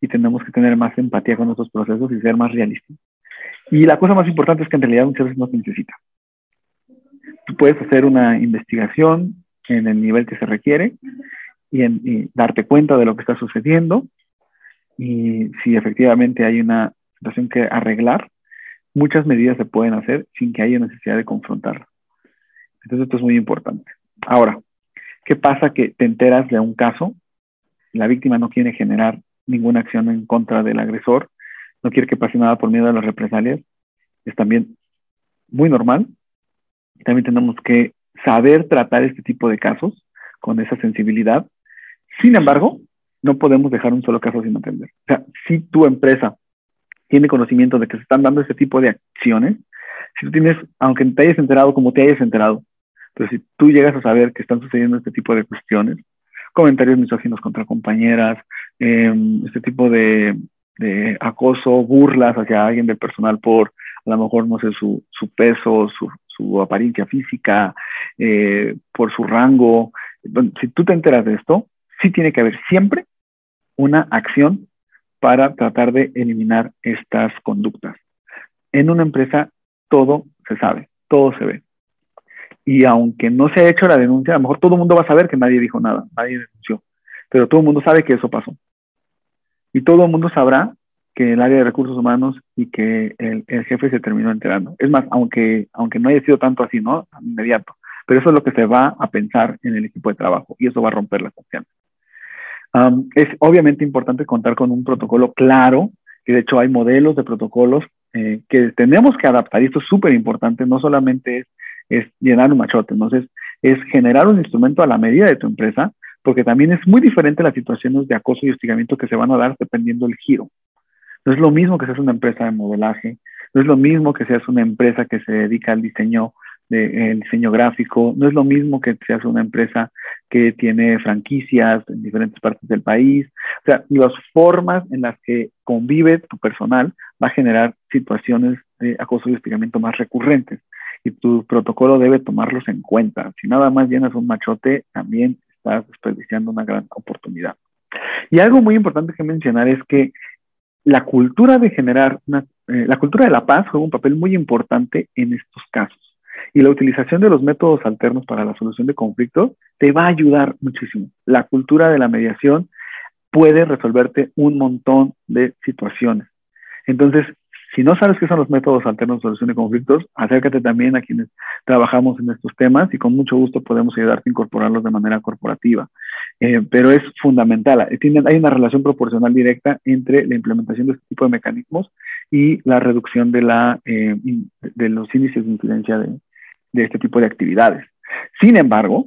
y tenemos que tener más empatía con nuestros procesos y ser más realistas. Y la cosa más importante es que en realidad muchas veces no se necesita. Tú puedes hacer una investigación en el nivel que se requiere y, y darte cuenta de lo que está sucediendo y si efectivamente hay una situación que arreglar, muchas medidas se pueden hacer sin que haya necesidad de confrontarlo. Entonces esto es muy importante. Ahora, ¿qué pasa que te enteras de un caso? La víctima no quiere generar ninguna acción en contra del agresor, no quiere que pase nada por miedo a las represalias. Es también muy normal. Y también tenemos que saber tratar este tipo de casos con esa sensibilidad. Sin embargo, no podemos dejar un solo caso sin atender. O sea, si tu empresa tiene conocimiento de que se están dando ese tipo de acciones, si tú tienes, aunque te hayas enterado como te hayas enterado, pero si tú llegas a saber que están sucediendo este tipo de cuestiones, comentarios misóginos contra compañeras, em, este tipo de, acoso, burlas hacia alguien del personal por a lo mejor, no sé, su, peso, su, su apariencia física, eh, por su rango. Si tú te enteras de esto, sí tiene que haber siempre una acción para tratar de eliminar estas conductas. En una empresa todo se sabe, todo se ve. Y aunque no se ha hecho la denuncia, a lo mejor todo el mundo va a saber que nadie dijo nada, nadie denunció, pero todo el mundo sabe que eso pasó. Y todo el mundo sabrá que el área de recursos humanos y que el, jefe se terminó enterando. Es más, aunque, aunque no haya sido tanto así, ¿no? Inmediato. Pero eso es lo que se va a pensar en el equipo de trabajo y eso va a romper la confianza. es obviamente importante contar con un protocolo claro, que de hecho hay modelos de protocolos eh, que tenemos que adaptar y esto es súper importante, no solamente es, es llenar un machote, entonces es generar un instrumento a la medida de tu empresa, porque también es muy diferente las situaciones de acoso y hostigamiento que se van a dar dependiendo del giro. No es lo mismo que seas una empresa de modelaje, no es lo mismo que seas una empresa que se dedica al diseño, de, el diseño gráfico, no es lo mismo que seas una empresa que tiene franquicias en diferentes partes del país. O sea, las formas en las que convive tu personal va a generar situaciones de acoso y hostigamiento más recurrentes y tu protocolo debe tomarlos en cuenta. Si nada más llenas un machote, también estás desperdiciando una gran oportunidad. Y algo muy importante que mencionar es que la cultura de generar eh, la cultura de la paz juega un papel muy importante en estos casos. Y la utilización de los métodos alternos para la solución de conflictos te va a ayudar muchísimo. La cultura de la mediación puede resolverte un montón de situaciones. Entonces, si no sabes qué son los métodos alternos de solución de conflictos, acércate también a quienes trabajamos en estos temas y con mucho gusto podemos ayudarte a incorporarlos de manera corporativa. Eh, pero es fundamental. hay una relación proporcional directa entre la implementación de este tipo de mecanismos y la reducción de, la, eh, de los índices de incidencia de, de este tipo de actividades. Sin embargo,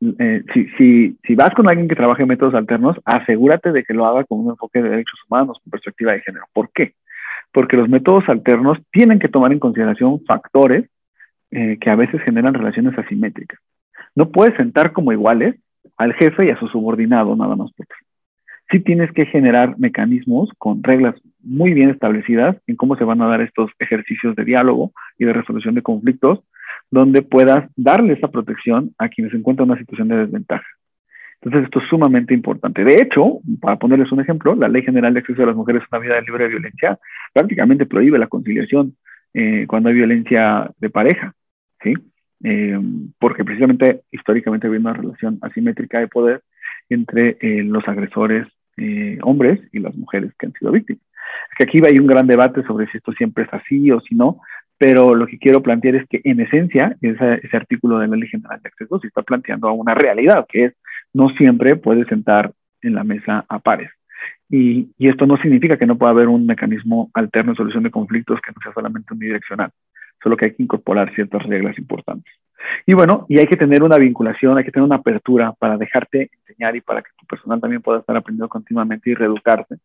eh, si, si, si, vas con alguien que trabaje en métodos alternos, asegúrate de que lo haga con un enfoque de derechos humanos, con perspectiva de género. ¿Por qué? Porque los métodos alternos tienen que tomar en consideración factores eh, que a veces generan relaciones asimétricas. No puedes sentar como iguales al jefe y a su subordinado nada más porque sí tienes que generar mecanismos con reglas muy bien establecidas en cómo se van a dar estos ejercicios de diálogo y de resolución de conflictos, donde puedas darle esa protección a quienes encuentran en una situación de desventaja. Entonces, esto es sumamente importante. De hecho, para ponerles un ejemplo, la Ley General de Acceso de las Mujeres a una Vida Libre de Violencia prácticamente prohíbe la conciliación eh, cuando hay violencia de pareja, ¿sí? Eh, porque precisamente históricamente había una relación asimétrica de poder entre eh, los agresores hombres y las mujeres que han sido víctimas. Es que aquí hay un gran debate sobre si esto siempre es así o si no, pero lo que quiero plantear es que en esencia ese, ese artículo de la Ley General de Acceso se está planteando a una realidad, que es no siempre puede sentar en la mesa a pares. Y, esto no significa que no pueda haber un mecanismo alterno de solución de conflictos que no sea solamente unidireccional, solo que hay que incorporar ciertas reglas importantes. Y bueno, y hay que tener una vinculación, hay que tener una apertura para dejarte enseñar y para que tu personal también pueda estar aprendiendo continuamente y reeducarse,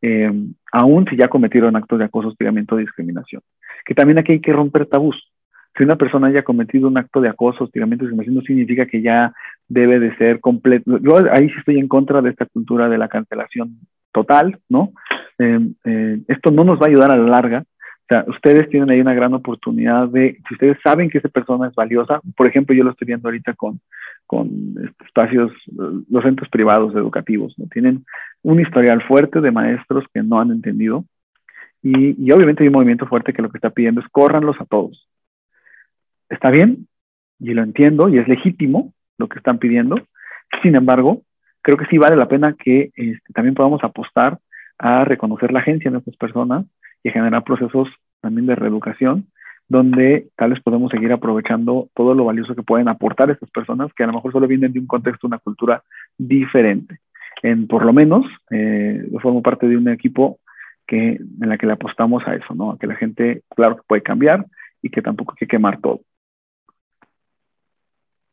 eh, aún si ya cometieron actos de acoso, hostigamiento discriminación. Que también aquí hay que romper tabús si una persona haya cometido un acto de acoso, hostigamiento, discriminación, no significa que ya debe de ser completo. Yo ahí sí estoy en contra de esta cultura de la cancelación total, ¿no? Eh, eh, esto no nos va a ayudar a la larga. O sea, ustedes tienen ahí una gran oportunidad de, si ustedes saben que esa persona es valiosa, por ejemplo, yo lo estoy viendo ahorita con, con espacios, los centros privados educativos, ¿no? Tienen un historial fuerte de maestros que no han entendido y, y obviamente hay un movimiento fuerte que lo que está pidiendo es córranlos a todos está bien y lo entiendo y es legítimo lo que están pidiendo. Sin embargo, creo que sí vale la pena que este, también podamos apostar a reconocer la agencia de estas personas y generar procesos también de reeducación donde tal vez podemos seguir aprovechando todo lo valioso que pueden aportar estas personas que a lo mejor solo vienen de un contexto, una cultura diferente. En, por lo menos, eh, yo formo parte de un equipo que, en la que le apostamos a eso, ¿no? A que la gente, claro que puede cambiar y que tampoco hay que quemar todo.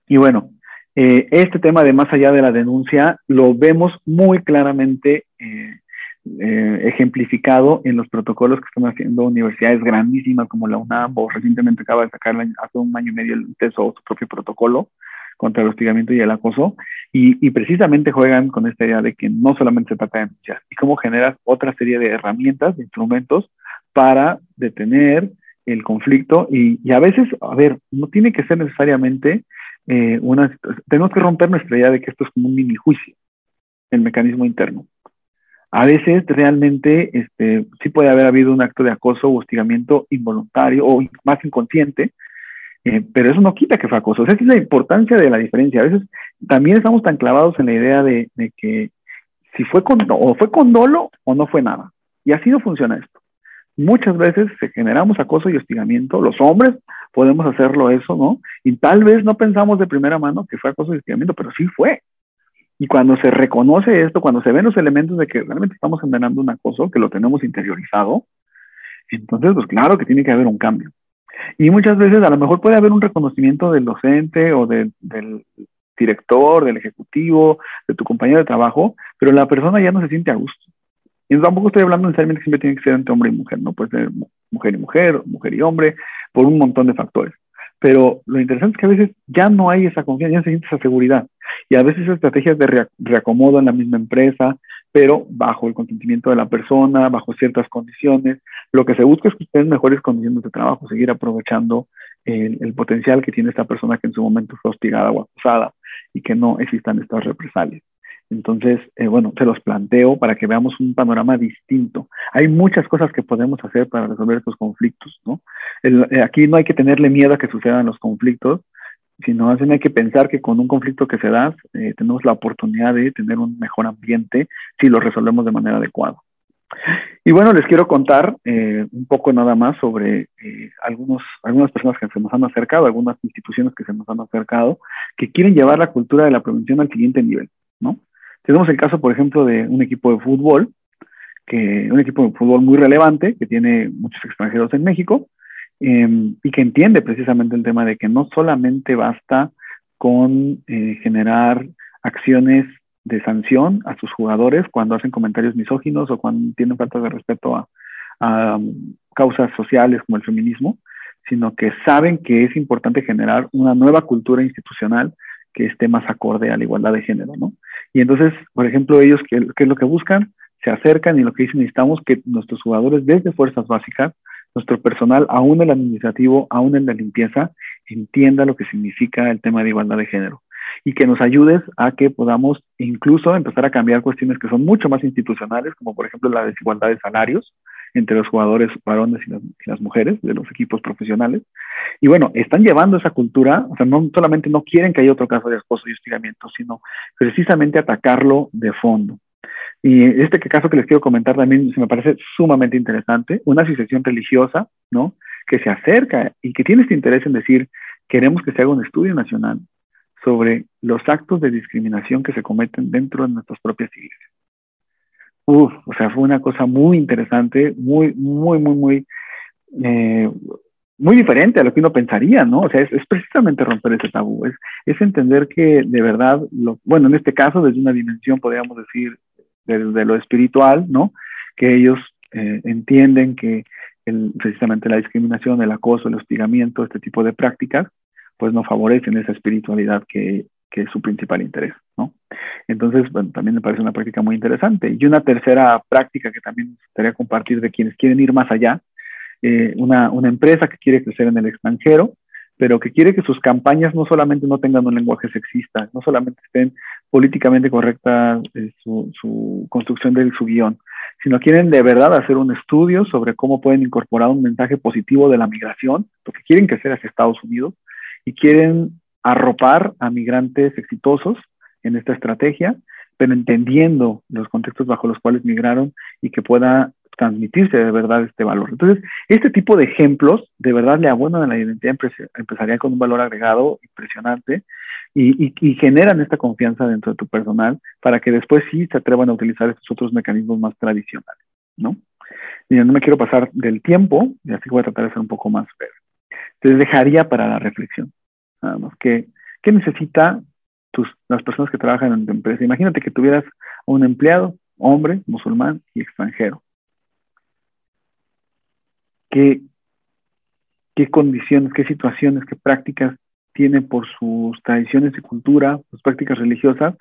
Y bueno, eh, este tema de más allá de la denuncia lo vemos muy claramente eh, eh, ejemplificado en los protocolos que están haciendo universidades grandísimas como la UNAM o recientemente acaba de sacar hace un año y medio el TESO, su propio protocolo contra el hostigamiento y el acoso, y, y, precisamente juegan con esta idea de que no solamente se trata de denunciar, y cómo generas otra serie de herramientas, de instrumentos para detener el conflicto, y, y a veces, a ver, no tiene que ser necesariamente eh, tenemos que romper nuestra idea de que esto es como un mini juicio. el mecanismo interno. A veces realmente este, sí puede haber habido un acto de acoso o hostigamiento involuntario o más inconsciente, eh, pero eso no quita que fue acoso. O sea, esa es la importancia de la diferencia. A veces también estamos tan clavados en la idea de, que si fue con, o fue con dolo o no fue nada. Y así no funciona esto. Muchas veces se generamos acoso y hostigamiento. Los hombres podemos hacerlo eso, ¿no? Y tal vez no pensamos de primera mano que fue acoso y pero sí fue. Y cuando se reconoce esto, cuando se ven los elementos de que realmente estamos generando un acoso, que lo tenemos interiorizado, entonces, pues claro que tiene que haber un cambio. Y muchas veces a lo mejor puede haber un reconocimiento del docente o del director, del ejecutivo, de tu compañero de trabajo, pero la persona ya no se siente a gusto. Y tampoco estoy hablando necesariamente que siempre tiene que ser entre hombre y mujer, ¿no? Puede ser mujer y mujer, mujer y hombre, por un montón de factores. Pero lo interesante es que a veces ya no hay esa confianza, ya se siente esa seguridad. Y a veces estrategias de reacomodo en la misma empresa, pero bajo el consentimiento de la persona, bajo ciertas condiciones. Lo que se busca es que estén mejores condiciones de trabajo, seguir aprovechando el, el, potencial que tiene esta persona que en su momento fue hostigada o acusada y que no existan estas represalias. Entonces, eh, bueno, se los planteo para que veamos un panorama distinto. Hay muchas cosas que podemos hacer para resolver estos conflictos, ¿no? Eh, aquí no hay que tenerle miedo a que sucedan los conflictos, sino más hay que pensar que con un conflicto que se da, eh, tenemos la oportunidad de tener un mejor ambiente si lo resolvemos de manera adecuada. Y bueno, les quiero contar un poco nada más sobre algunos, algunas personas que se nos han acercado, algunas instituciones que se nos han acercado, que quieren llevar la cultura de la prevención al siguiente nivel, ¿no? Tenemos el caso, por ejemplo, de un equipo de fútbol, que, un equipo de fútbol muy relevante, que tiene muchos extranjeros en México, Em, y que entiende precisamente el tema de que no solamente basta con eh, generar acciones de sanción a sus jugadores cuando hacen comentarios misóginos o cuando tienen falta de respeto a, um, causas sociales como el feminismo, sino que saben que es importante generar una nueva cultura institucional que esté más acorde a la igualdad de género, ¿no? Y entonces, por ejemplo, ellos, ¿qué, es lo que buscan? Se acercan y lo que dicen, necesitamos que nuestros jugadores desde fuerzas básicas nuestro personal, aún el administrativo, aún en la limpieza, entienda lo que significa el tema de igualdad de género y que nos ayudes a que podamos incluso empezar a cambiar cuestiones que son mucho más institucionales, como por ejemplo la desigualdad de salarios entre los jugadores varones y las, mujeres de los equipos profesionales. Y bueno, están llevando esa cultura, o sea, no solamente no quieren que haya otro caso de acoso y hostigamiento, sino precisamente atacarlo de fondo. Y este caso que les quiero comentar también se me parece sumamente interesante, una asociación religiosa, ¿no? Que se acerca y que tiene este interés en decir, queremos que se haga un estudio nacional sobre los actos de discriminación que se cometen dentro de nuestras propias iglesias. Uf, o sea, fue una cosa muy interesante, muy, muy, muy, muy, eh, muy diferente a lo que uno pensaría, ¿no? O sea, es, precisamente romper ese tabú, es, entender que de verdad, bueno, en este caso, desde una dimensión, podríamos decir, de, lo espiritual, ¿no? Que ellos eh, entienden que precisamente la discriminación, el acoso, el hostigamiento, este tipo de prácticas, pues no favorecen esa espiritualidad que, que es su principal interés, ¿no? Entonces, también me parece una práctica muy interesante. Y una tercera práctica que también gustaría compartir de quienes quieren ir más allá, eh, una, una empresa que quiere crecer en el extranjero, pero que quiere que sus campañas no solamente no tengan un lenguaje sexista, no solamente estén políticamente correcta eh, su, construcción de su guion, sino quieren de verdad hacer un estudio sobre cómo pueden incorporar un mensaje positivo de la migración, porque quieren crecer hacia Estados Unidos y quieren arropar a migrantes exitosos en esta estrategia, pero entendiendo los contextos bajo los cuales migraron y que pueda transmitirse de verdad este valor. Entonces, este tipo de ejemplos de verdad le abonan a la identidad empresarial con un valor agregado impresionante y, generan esta confianza dentro de tu personal para que después sí se atrevan a utilizar estos otros mecanismos más tradicionales, ¿no? Y no me quiero pasar del tiempo, y así voy a tratar de ser un poco más breve. Entonces, dejaría para la reflexión, nada más, ¿qué, qué necesita tus, las personas que trabajan en tu empresa? Imagínate que tuvieras un empleado, hombre, musulmán y extranjero qué, qué condiciones, qué situaciones, qué prácticas tiene por sus tradiciones y cultura, sus prácticas religiosas,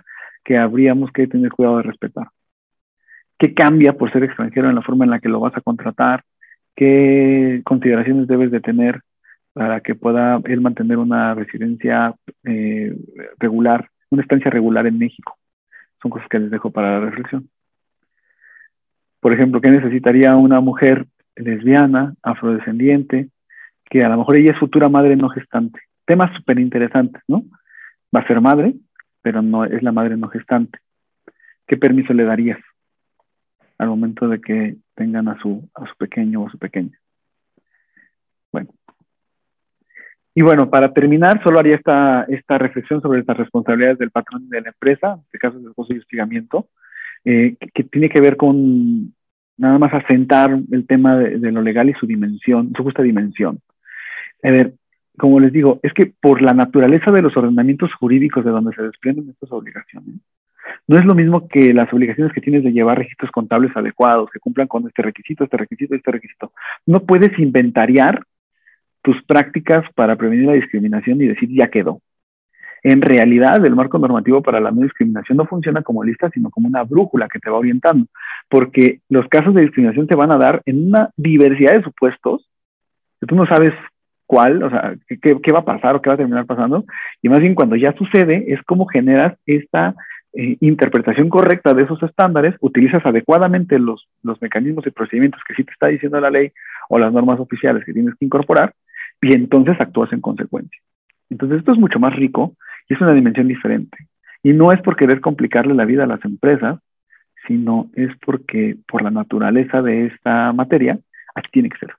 que habríamos que tener cuidado de respetar. ¿Qué cambia por ser extranjero en la forma en la que lo vas a contratar? ¿Qué consideraciones debes de tener para que pueda él mantener una residencia eh, regular, una estancia regular en México? Son cosas que les dejo para la reflexión. Por ejemplo, ¿qué necesitaría una mujer lesbiana, afrodescendiente, que a lo mejor ella es futura madre no gestante? Temas súper interesantes, ¿no? Va a ser madre, pero no es la madre no gestante. ¿Qué permiso le darías al momento de que tengan a su, a su pequeño o su pequeña? Bueno. Y bueno, para terminar, solo haría esta, esta reflexión sobre las responsabilidades del patrón de la empresa, en este caso del esposo y hostigamiento, eh, que, tiene que ver con nada más asentar el tema de, de, lo legal y su dimensión, su justa dimensión. A ver, como les digo, es que por la naturaleza de los ordenamientos jurídicos de donde se desprenden estas obligaciones, no es lo mismo que las obligaciones que tienes de llevar registros contables adecuados, que cumplan con este requisito, este requisito, este requisito. No puedes inventariar tus prácticas para prevenir la discriminación y decir ya quedó. En realidad, el marco normativo para la no discriminación no funciona como lista, sino como una brújula que te va orientando, porque los casos de discriminación te van a dar en una diversidad de supuestos que tú no sabes cuál, o sea, qué, qué va a pasar o qué va a terminar pasando, y más bien cuando ya sucede es cómo generas esta eh, interpretación correcta de esos estándares, utilizas adecuadamente los, los mecanismos y procedimientos que sí te está diciendo la ley o las normas oficiales que tienes que incorporar, y entonces actúas en consecuencia. Entonces esto es mucho más rico y es una dimensión diferente. Y no es por querer complicarle la vida a las empresas, sino es porque por la naturaleza de esta materia, aquí tiene que ser.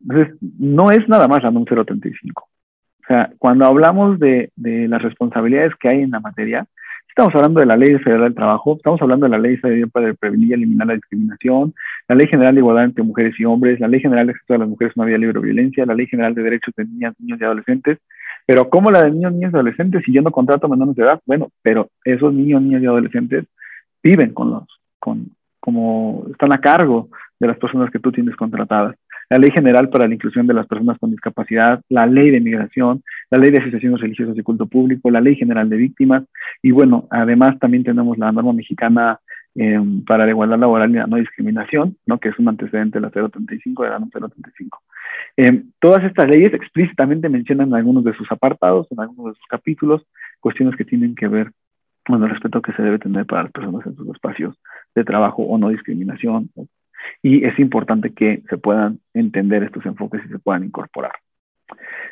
Entonces, no es nada más la NOM 035. O sea, cuando hablamos de, de las responsabilidades que hay en la materia, Estamos hablando de la Ley Federal del Trabajo, estamos hablando de la Ley Federal para prevenir y eliminar la discriminación, la Ley General de Igualdad entre Mujeres y Hombres, la Ley General de Acceso de las Mujeres a una vida libre de violencia, la Ley General de Derechos de Niñas, Niños y Adolescentes. Pero ¿cómo la de niños, niños y adolescentes si yo no contrato menores de edad? Bueno, pero esos niños, niñas y adolescentes viven con los, con, como están a cargo de las personas que tú tienes contratadas la Ley General para la Inclusión de las Personas con Discapacidad, la Ley de Migración, la Ley de Asociaciones Religiosas y Culto Público, la Ley General de Víctimas y bueno, además también tenemos la norma mexicana eh, para la igualdad laboral y la no discriminación, ¿no? que es un antecedente de la 035, de la 035. Eh, todas estas leyes explícitamente mencionan en algunos de sus apartados, en algunos de sus capítulos, cuestiones que tienen que ver con el respeto que se debe tener para las personas en sus espacios de trabajo o no discriminación, y es importante que se puedan entender estos enfoques y se puedan incorporar.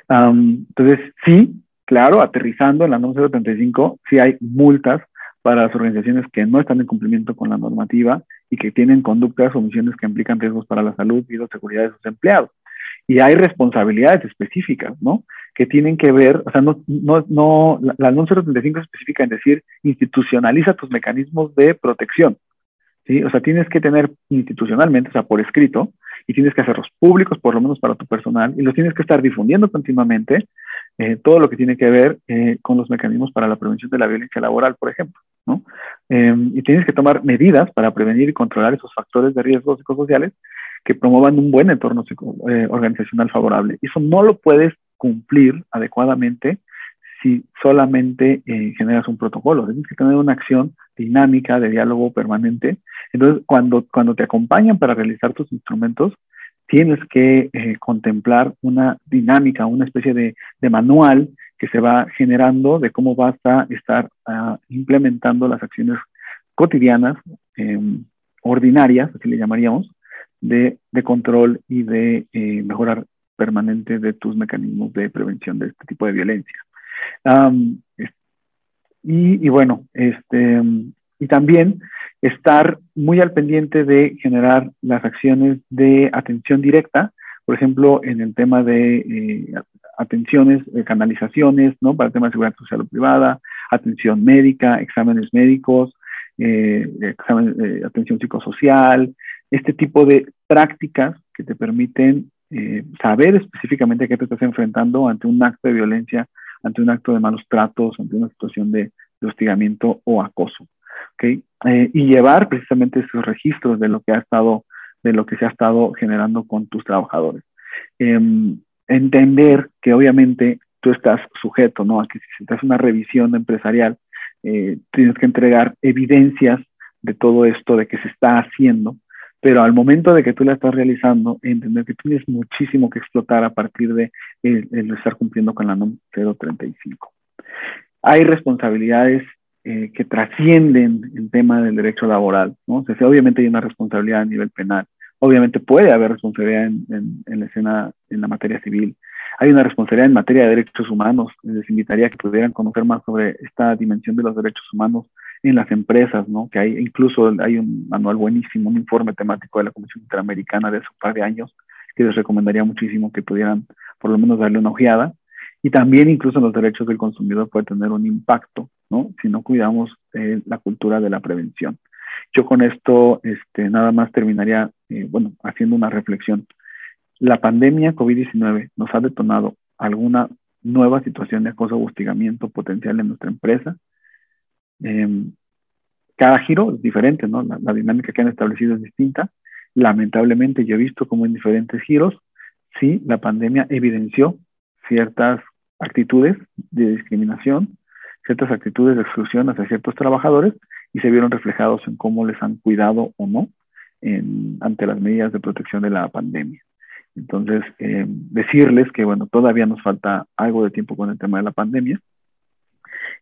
entonces, sí, claro, aterrizando en la NOM 035, sí hay multas para las organizaciones que no están en cumplimiento con la normativa y que tienen conductas o misiones que implican riesgos para la salud y la seguridad de sus empleados. Y hay responsabilidades específicas, ¿no? Que tienen que ver, o sea, no, no, no la, la NOM 035 es específica en decir, institucionaliza tus mecanismos de protección. O sea, tienes que tener institucionalmente, o sea, por escrito, y tienes que hacerlos públicos, por lo menos para tu personal, y los tienes que estar difundiendo continuamente, eh, todo lo que tiene que ver eh, con los mecanismos para la prevención de la violencia laboral, por ejemplo, ¿no? Em, y tienes que tomar medidas para prevenir y controlar esos factores de riesgo psicosociales que promuevan un buen entorno eh, organizacional favorable. Eso no lo puedes cumplir adecuadamente si solamente generas un protocolo. Tienes que tener una acción dinámica de diálogo permanente. Entonces, cuando, cuando te acompañan para realizar tus instrumentos, tienes que eh, contemplar una dinámica, una especie de, de, manual que se va generando de cómo vas a estar uh, implementando las acciones cotidianas, eh, ordinarias, así le llamaríamos, de, de control y de eh, mejorar permanente de tus mecanismos de prevención de este tipo de violencia. Y, y, bueno, este, y también estar muy al pendiente de generar las acciones de atención directa, por ejemplo, en el tema de eh, atenciones, canalizaciones, ¿no? Para el tema de seguridad social o privada, atención médica, exámenes médicos, eh, eh, atención psicosocial, este tipo de prácticas que te permiten saber específicamente a qué te estás enfrentando ante un acto de violencia ante un acto de malos tratos, ante una situación de, de hostigamiento o acoso. ¿okay? Eh, y llevar precisamente esos registros de lo que ha estado, de lo que se ha estado generando con tus trabajadores. Eh, entender que obviamente tú estás sujeto, ¿no? A que si te hace una revisión empresarial, eh, tienes que entregar evidencias de todo esto, de que se está haciendo, pero al momento de que tú la estás realizando, entender que tienes muchísimo que explotar a partir de el, el estar cumpliendo con la NOM 035. Hay responsabilidades eh, que trascienden el tema del derecho laboral, ¿no? O obviamente hay una responsabilidad a nivel penal, obviamente puede haber responsabilidad en, en, la escena, en la materia civil, hay una responsabilidad en materia de derechos humanos, les invitaría a que pudieran conocer más sobre esta dimensión de los derechos humanos en las empresas, ¿no? Que hay, incluso hay un manual buenísimo, un informe temático de la Comisión Interamericana de hace un par de años, que les recomendaría muchísimo que pudieran por lo menos darle una ojeada. Y también incluso los derechos del consumidor puede tener un impacto, ¿no? Si no cuidamos eh, la cultura de la prevención. Yo con esto este, nada más terminaría, eh, bueno, haciendo una reflexión. La pandemia COVID-19 nos ha detonado alguna nueva situación de acoso o hostigamiento potencial en nuestra empresa. Em, cada giro es diferente, ¿no? La, dinámica que han establecido es distinta. Lamentablemente yo he visto como en diferentes giros, sí, la pandemia evidenció ciertas actitudes de discriminación, ciertas actitudes de exclusión hacia ciertos trabajadores y se vieron reflejados en cómo les han cuidado o no ante las medidas de protección de la pandemia. Entonces, eh, decirles que, bueno, todavía nos falta algo de tiempo con el tema de la pandemia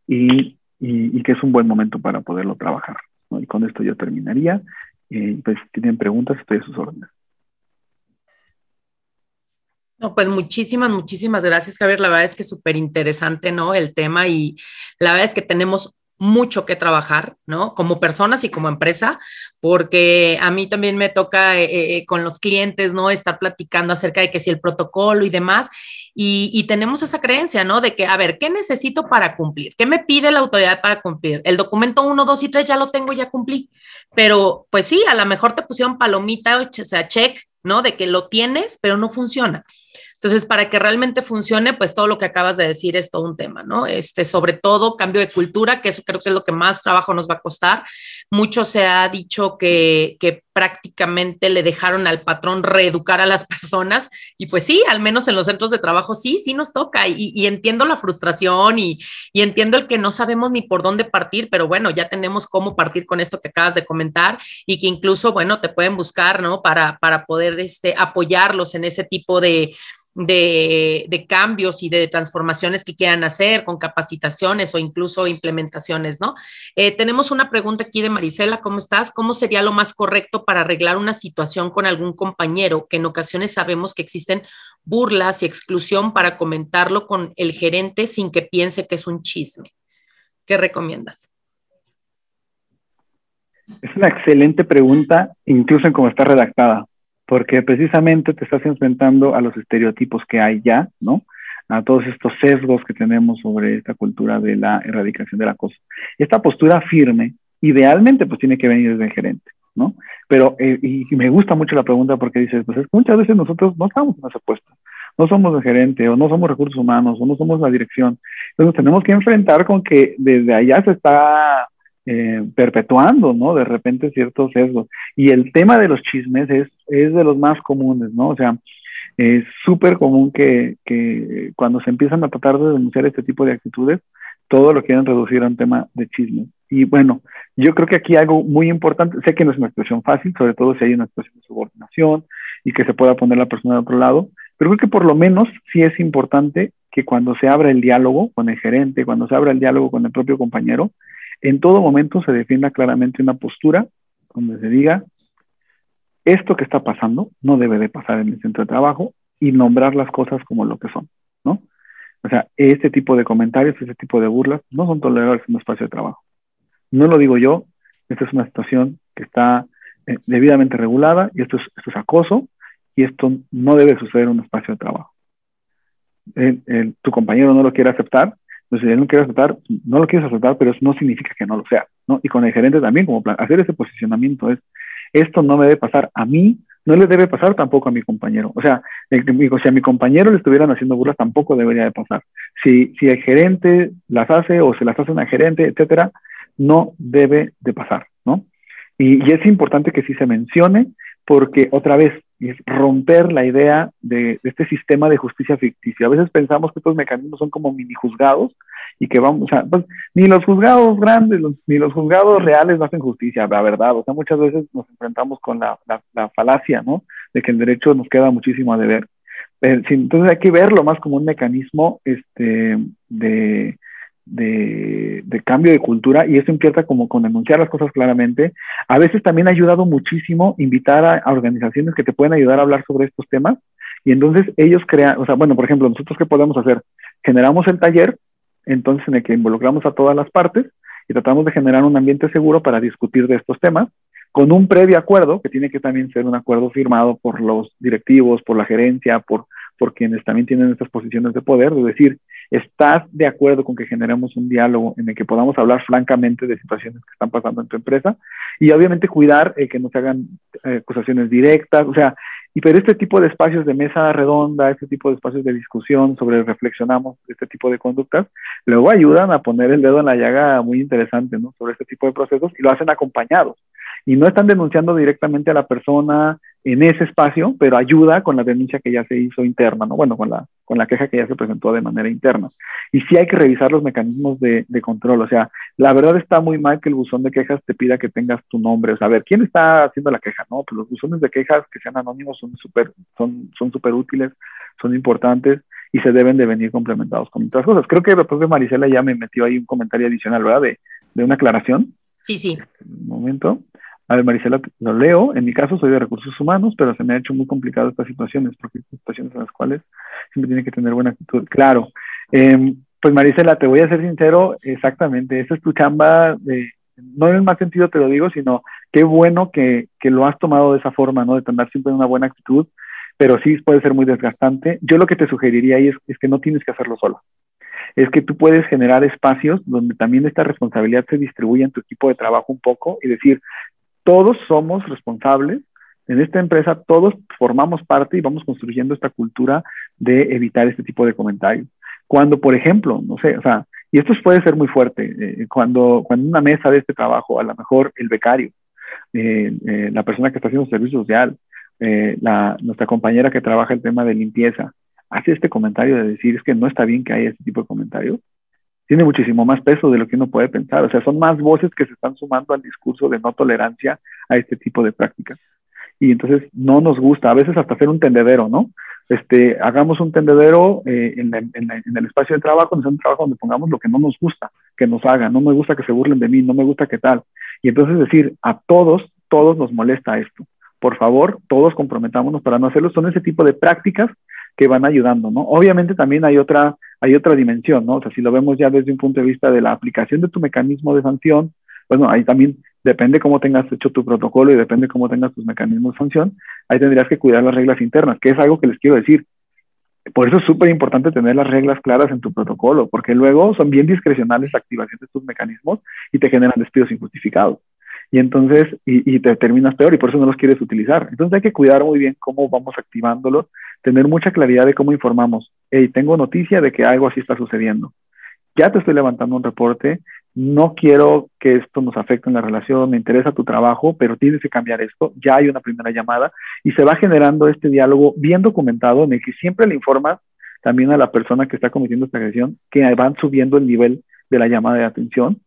y, que es un buen momento para poderlo trabajar. Y con esto yo terminaría. Eh, pues, si tienen preguntas, estoy a sus órdenes. No, pues muchísimas, muchísimas gracias, Javier. La verdad es que es súper interesante, ¿no? El tema y la verdad es que tenemos mucho que trabajar, ¿no? Como personas y como empresa, porque a mí también me toca eh, eh, eh, con los clientes, ¿no? Estar platicando acerca de que si el protocolo y demás, y, y, tenemos esa creencia, ¿no? De que, a ver, ¿qué necesito para cumplir? ¿Qué me pide la autoridad para cumplir? El documento 1, 2 y 3 ya lo tengo, ya cumplí, pero pues sí, a lo mejor te pusieron palomita, o sea, check, ¿no? De que lo tienes, pero no funciona. Entonces, para que realmente funcione, pues todo lo que acabas de decir es todo un tema, ¿no? Este, sobre todo cambio de cultura, que eso creo que es lo que más trabajo nos va a costar. Mucho se ha dicho que, que prácticamente le dejaron al patrón reeducar a las personas y pues sí, al menos en los centros de trabajo sí, sí nos toca y, entiendo la frustración y, entiendo el que no sabemos ni por dónde partir, pero bueno, ya tenemos cómo partir con esto que acabas de comentar y que incluso, bueno, te pueden buscar, ¿no? Para, para poder este, apoyarlos en ese tipo de, de, cambios y de transformaciones que quieran hacer con capacitaciones o incluso implementaciones, ¿no? Eh, tenemos una pregunta aquí de Marisela, ¿cómo estás? ¿Cómo sería lo más correcto para arreglar una situación con algún compañero que en ocasiones sabemos que existen burlas y exclusión para comentarlo con el gerente sin que piense que es un chisme? ¿Qué recomiendas? Es una excelente pregunta, incluso en cómo está redactada porque precisamente te estás enfrentando a los estereotipos que hay ya, ¿no? A todos estos sesgos que tenemos sobre esta cultura de la erradicación del acoso. Esta postura firme, idealmente, pues tiene que venir desde el gerente, ¿no? Pero, eh, y, me gusta mucho la pregunta porque dices, pues muchas veces nosotros no estamos en ese puesto, no somos el gerente, o no somos recursos humanos, o no somos la dirección. Entonces tenemos que enfrentar con que desde allá se está eh, perpetuando, ¿no? De repente ciertos sesgos. Y el tema de los chismes es, es de los más comunes, ¿no? O sea, es súper común que, que, cuando se empiezan a tratar de denunciar este tipo de actitudes, todo lo quieren reducir a un tema de chismes. Y bueno, yo creo que aquí algo muy importante, sé que no es una expresión fácil, sobre todo si hay una situación de subordinación y que se pueda poner la persona de otro lado, pero creo que por lo menos sí es importante que cuando se abra el diálogo con el gerente, cuando se abra el diálogo con el propio compañero, en todo momento se defienda claramente una postura donde se diga, esto que está pasando no debe de pasar en el centro de trabajo y nombrar las cosas como lo que son, ¿no? O sea, este tipo de comentarios, este tipo de burlas no son tolerables en un espacio de trabajo. No lo digo yo, esta es una situación que está eh, debidamente regulada y esto es, acoso y esto no debe suceder en un espacio de trabajo. tu compañero no lo quiere aceptar, entonces, él no quiere aceptar, no lo quieres aceptar, pero eso no significa que no lo sea. Y con el gerente también, como plan, hacer ese posicionamiento es, esto no me debe pasar a mí, no le debe pasar tampoco a mi compañero. O sea, el, si a mi compañero le estuvieran haciendo burlas, tampoco debería de pasar. Si, si el gerente las hace o se las hace una gerente, etcétera, no debe de pasar, ¿no? Y, es importante que sí se mencione, porque otra vez, es romper la idea de, este sistema de justicia ficticia. A veces pensamos que estos mecanismos son como mini juzgados y que vamos, o sea, pues, ni los juzgados grandes ni los juzgados reales hacen justicia, la verdad. O sea, muchas veces nos enfrentamos con la, la, falacia, ¿no? De que el derecho nos queda muchísimo a deber. Eh, entonces hay que verlo más como un mecanismo este, de, de, cambio de cultura y eso empieza como con denunciar las cosas claramente. A veces también ha ayudado muchísimo invitar a, organizaciones que te pueden ayudar a hablar sobre estos temas y entonces ellos crean, o sea, bueno, por ejemplo, nosotros qué podemos hacer? Generamos el taller, entonces en el que involucramos a todas las partes y tratamos de generar un ambiente seguro para discutir de estos temas con un previo acuerdo, que tiene que también ser un acuerdo firmado por los directivos, por la gerencia, por, por quienes también tienen estas posiciones de poder, de decir, ¿estás de acuerdo con que generemos un diálogo en el que podamos hablar francamente de situaciones que están pasando en tu empresa? Y obviamente cuidar eh, que no se hagan eh, acusaciones directas, o sea, y pero este tipo de espacios de mesa redonda, este tipo de espacios de discusión sobre reflexionamos este tipo de conductas, luego ayudan a poner el dedo en la llaga muy interesante, ¿no? Sobre este tipo de procesos y lo hacen acompañados. Y no están denunciando directamente a la persona en ese espacio, pero ayuda con la denuncia que ya se hizo interna, ¿no? Bueno, con la, con la queja que ya se presentó de manera interna. Y sí hay que revisar los mecanismos de, de, control, o sea, la verdad está muy mal que el buzón de quejas te pida que tengas tu nombre, o sea, a ver, ¿quién está haciendo la queja? No, pues los buzones de quejas que sean anónimos son súper son, son super útiles, son importantes y se deben de venir complementados con otras cosas. Creo que el propia Marisela ya me metió ahí un comentario adicional, ¿verdad? De, de una aclaración. Sí, sí. Un momento. A ver, Marisela, lo leo. En mi caso soy de recursos humanos, pero se me ha hecho muy complicado estas situaciones, porque hay situaciones en las cuales siempre tiene que tener buena actitud. Claro. Em, pues Marisela, te voy a ser sincero, exactamente, esa es tu chamba, no en el más sentido te lo digo, sino qué bueno que, lo has tomado de esa forma, ¿no? De tener siempre una buena actitud, pero sí puede ser muy desgastante. Yo lo que te sugeriría ahí es, es que no tienes que hacerlo solo es que tú puedes generar espacios donde también esta responsabilidad se distribuya en tu equipo de trabajo un poco y decir, todos somos responsables. En esta empresa todos formamos parte y vamos construyendo esta cultura de evitar este tipo de comentarios. Cuando, por ejemplo, no sé, o sea, y esto puede ser muy fuerte, eh, cuando, cuando una mesa de este trabajo, a lo mejor el becario, eh, eh, la persona que está haciendo servicio social, la, nuestra compañera que trabaja el tema de limpieza, hace este comentario de decir es que no está bien que haya este tipo de comentarios, tiene muchísimo más peso de lo que uno puede pensar. O sea, son más voces que se están sumando al discurso de no tolerancia a este tipo de prácticas. Y entonces no nos gusta, a veces hasta hacer un tendedero, ¿no? Este, hagamos un tendedero eh, en, el espacio de trabajo, en un trabajo donde pongamos lo que no nos gusta que nos hagan, no me gusta que se burlen de mí, no me gusta que tal. Y entonces decir, a todos, todos nos molesta esto. Por favor, todos comprometámonos para no hacerlo. Son ese tipo de prácticas que van ayudando, ¿no? Obviamente también hay otra, hay otra dimensión, ¿no? O sea, si lo vemos ya desde un punto de vista de la aplicación de tu mecanismo de sanción, bueno, ahí también depende cómo tengas hecho tu protocolo y depende cómo tengas tus mecanismos de sanción, ahí tendrías que cuidar las reglas internas, que es algo que les quiero decir. Por eso es súper importante tener las reglas claras en tu protocolo, porque luego son bien discrecionales la activación de tus mecanismos y te generan despidos injustificados y entonces, y, te terminas peor y por eso no los quieres utilizar. Entonces hay que cuidar muy bien cómo vamos activándolos, tener mucha claridad de cómo informamos. Hey, tengo noticia de que algo así está sucediendo. Ya te estoy levantando un reporte, no quiero que esto nos afecte en la relación, me interesa tu trabajo, pero tienes que cambiar esto. Ya hay una primera llamada y se va generando este diálogo bien documentado en el que siempre le informas también a la persona que está cometiendo esta agresión que van subiendo el nivel de la llamada de atención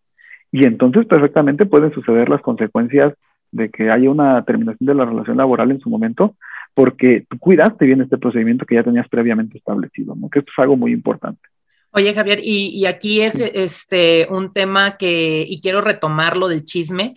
y entonces perfectamente pueden suceder las consecuencias de que haya una terminación de la relación laboral en su momento, porque tú cuidaste bien este procedimiento que ya tenías previamente establecido, ¿no? Que esto es algo muy importante. Oye, Javier, y, y, aquí es este un tema que, y quiero retomarlo del chisme,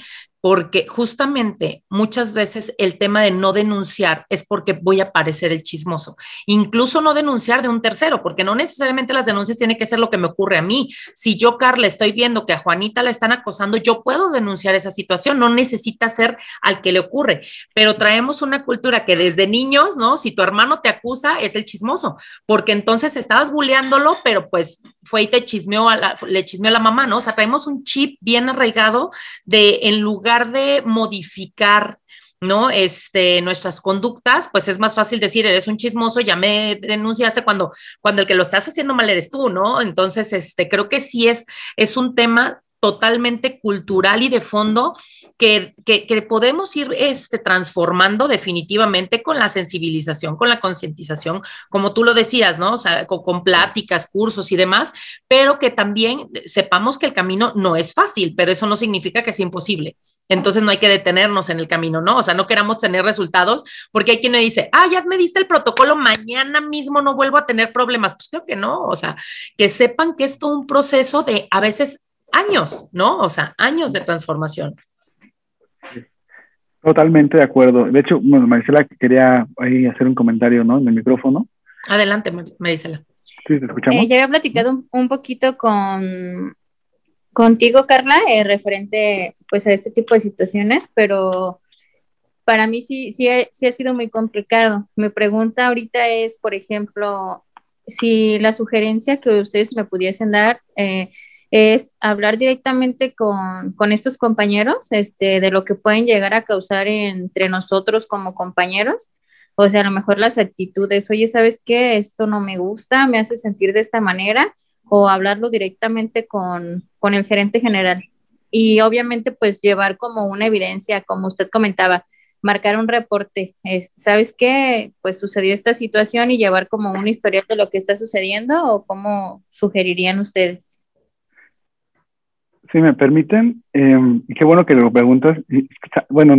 porque justamente muchas veces el tema de no denunciar es porque voy a parecer el chismoso. Incluso no denunciar de un tercero, porque no necesariamente las denuncias tienen que ser lo que me ocurre a mí. Si yo, Carla, estoy viendo que a Juanita la están acosando, yo puedo denunciar esa situación, no necesita ser al que le ocurre. Pero traemos una cultura que desde niños, ¿no? Si tu hermano te acusa, es el chismoso, porque entonces estabas bulleándolo, pero pues fue y te chismeó le chismeó a la mamá, ¿no? O sea, traemos un chip bien arraigado de en lugar de modificar ¿no? Este, nuestras conductas, pues es más fácil decir, eres un chismoso, ya me denunciaste cuando, cuando el que lo estás haciendo mal eres tú, ¿no? Entonces, este, creo que sí es, es un tema totalmente cultural y de fondo que, que, podemos ir este, transformando definitivamente con la sensibilización, con la concientización, como tú lo decías, ¿no? O sea, con, pláticas, cursos y demás, pero que también sepamos que el camino no es fácil, pero eso no significa que es imposible. Entonces no hay que detenernos en el camino, ¿no? O sea, no queramos tener resultados, porque hay quien me dice, ah, ya me diste el protocolo, mañana mismo no vuelvo a tener problemas. Pues creo que no, o sea, que sepan que es todo un proceso de a veces años, ¿no? O sea, años de transformación. Totalmente de acuerdo. De hecho, bueno, Marisela quería ahí hacer un comentario, ¿no? En el micrófono. Adelante, Marisela. Sí, te escuchamos. Eh, ya había platicado un, poquito con contigo, Carla, eh, referente pues a este tipo de situaciones, pero para mí sí, sí, sí ha sido muy complicado. Mi pregunta ahorita es, por ejemplo, si la sugerencia que ustedes me pudiesen dar eh, es hablar directamente con, con, estos compañeros este, de lo que pueden llegar a causar entre nosotros como compañeros. O sea, a lo mejor las actitudes, oye, ¿sabes qué? Esto no me gusta, me hace sentir de esta manera, o hablarlo directamente con, con el gerente general. Y obviamente, pues llevar como una evidencia, como usted comentaba, marcar un reporte, ¿sabes qué? Pues sucedió esta situación y llevar como un historial de lo que está sucediendo o cómo sugerirían ustedes. Si me permiten, em, qué bueno que lo preguntas. Bueno,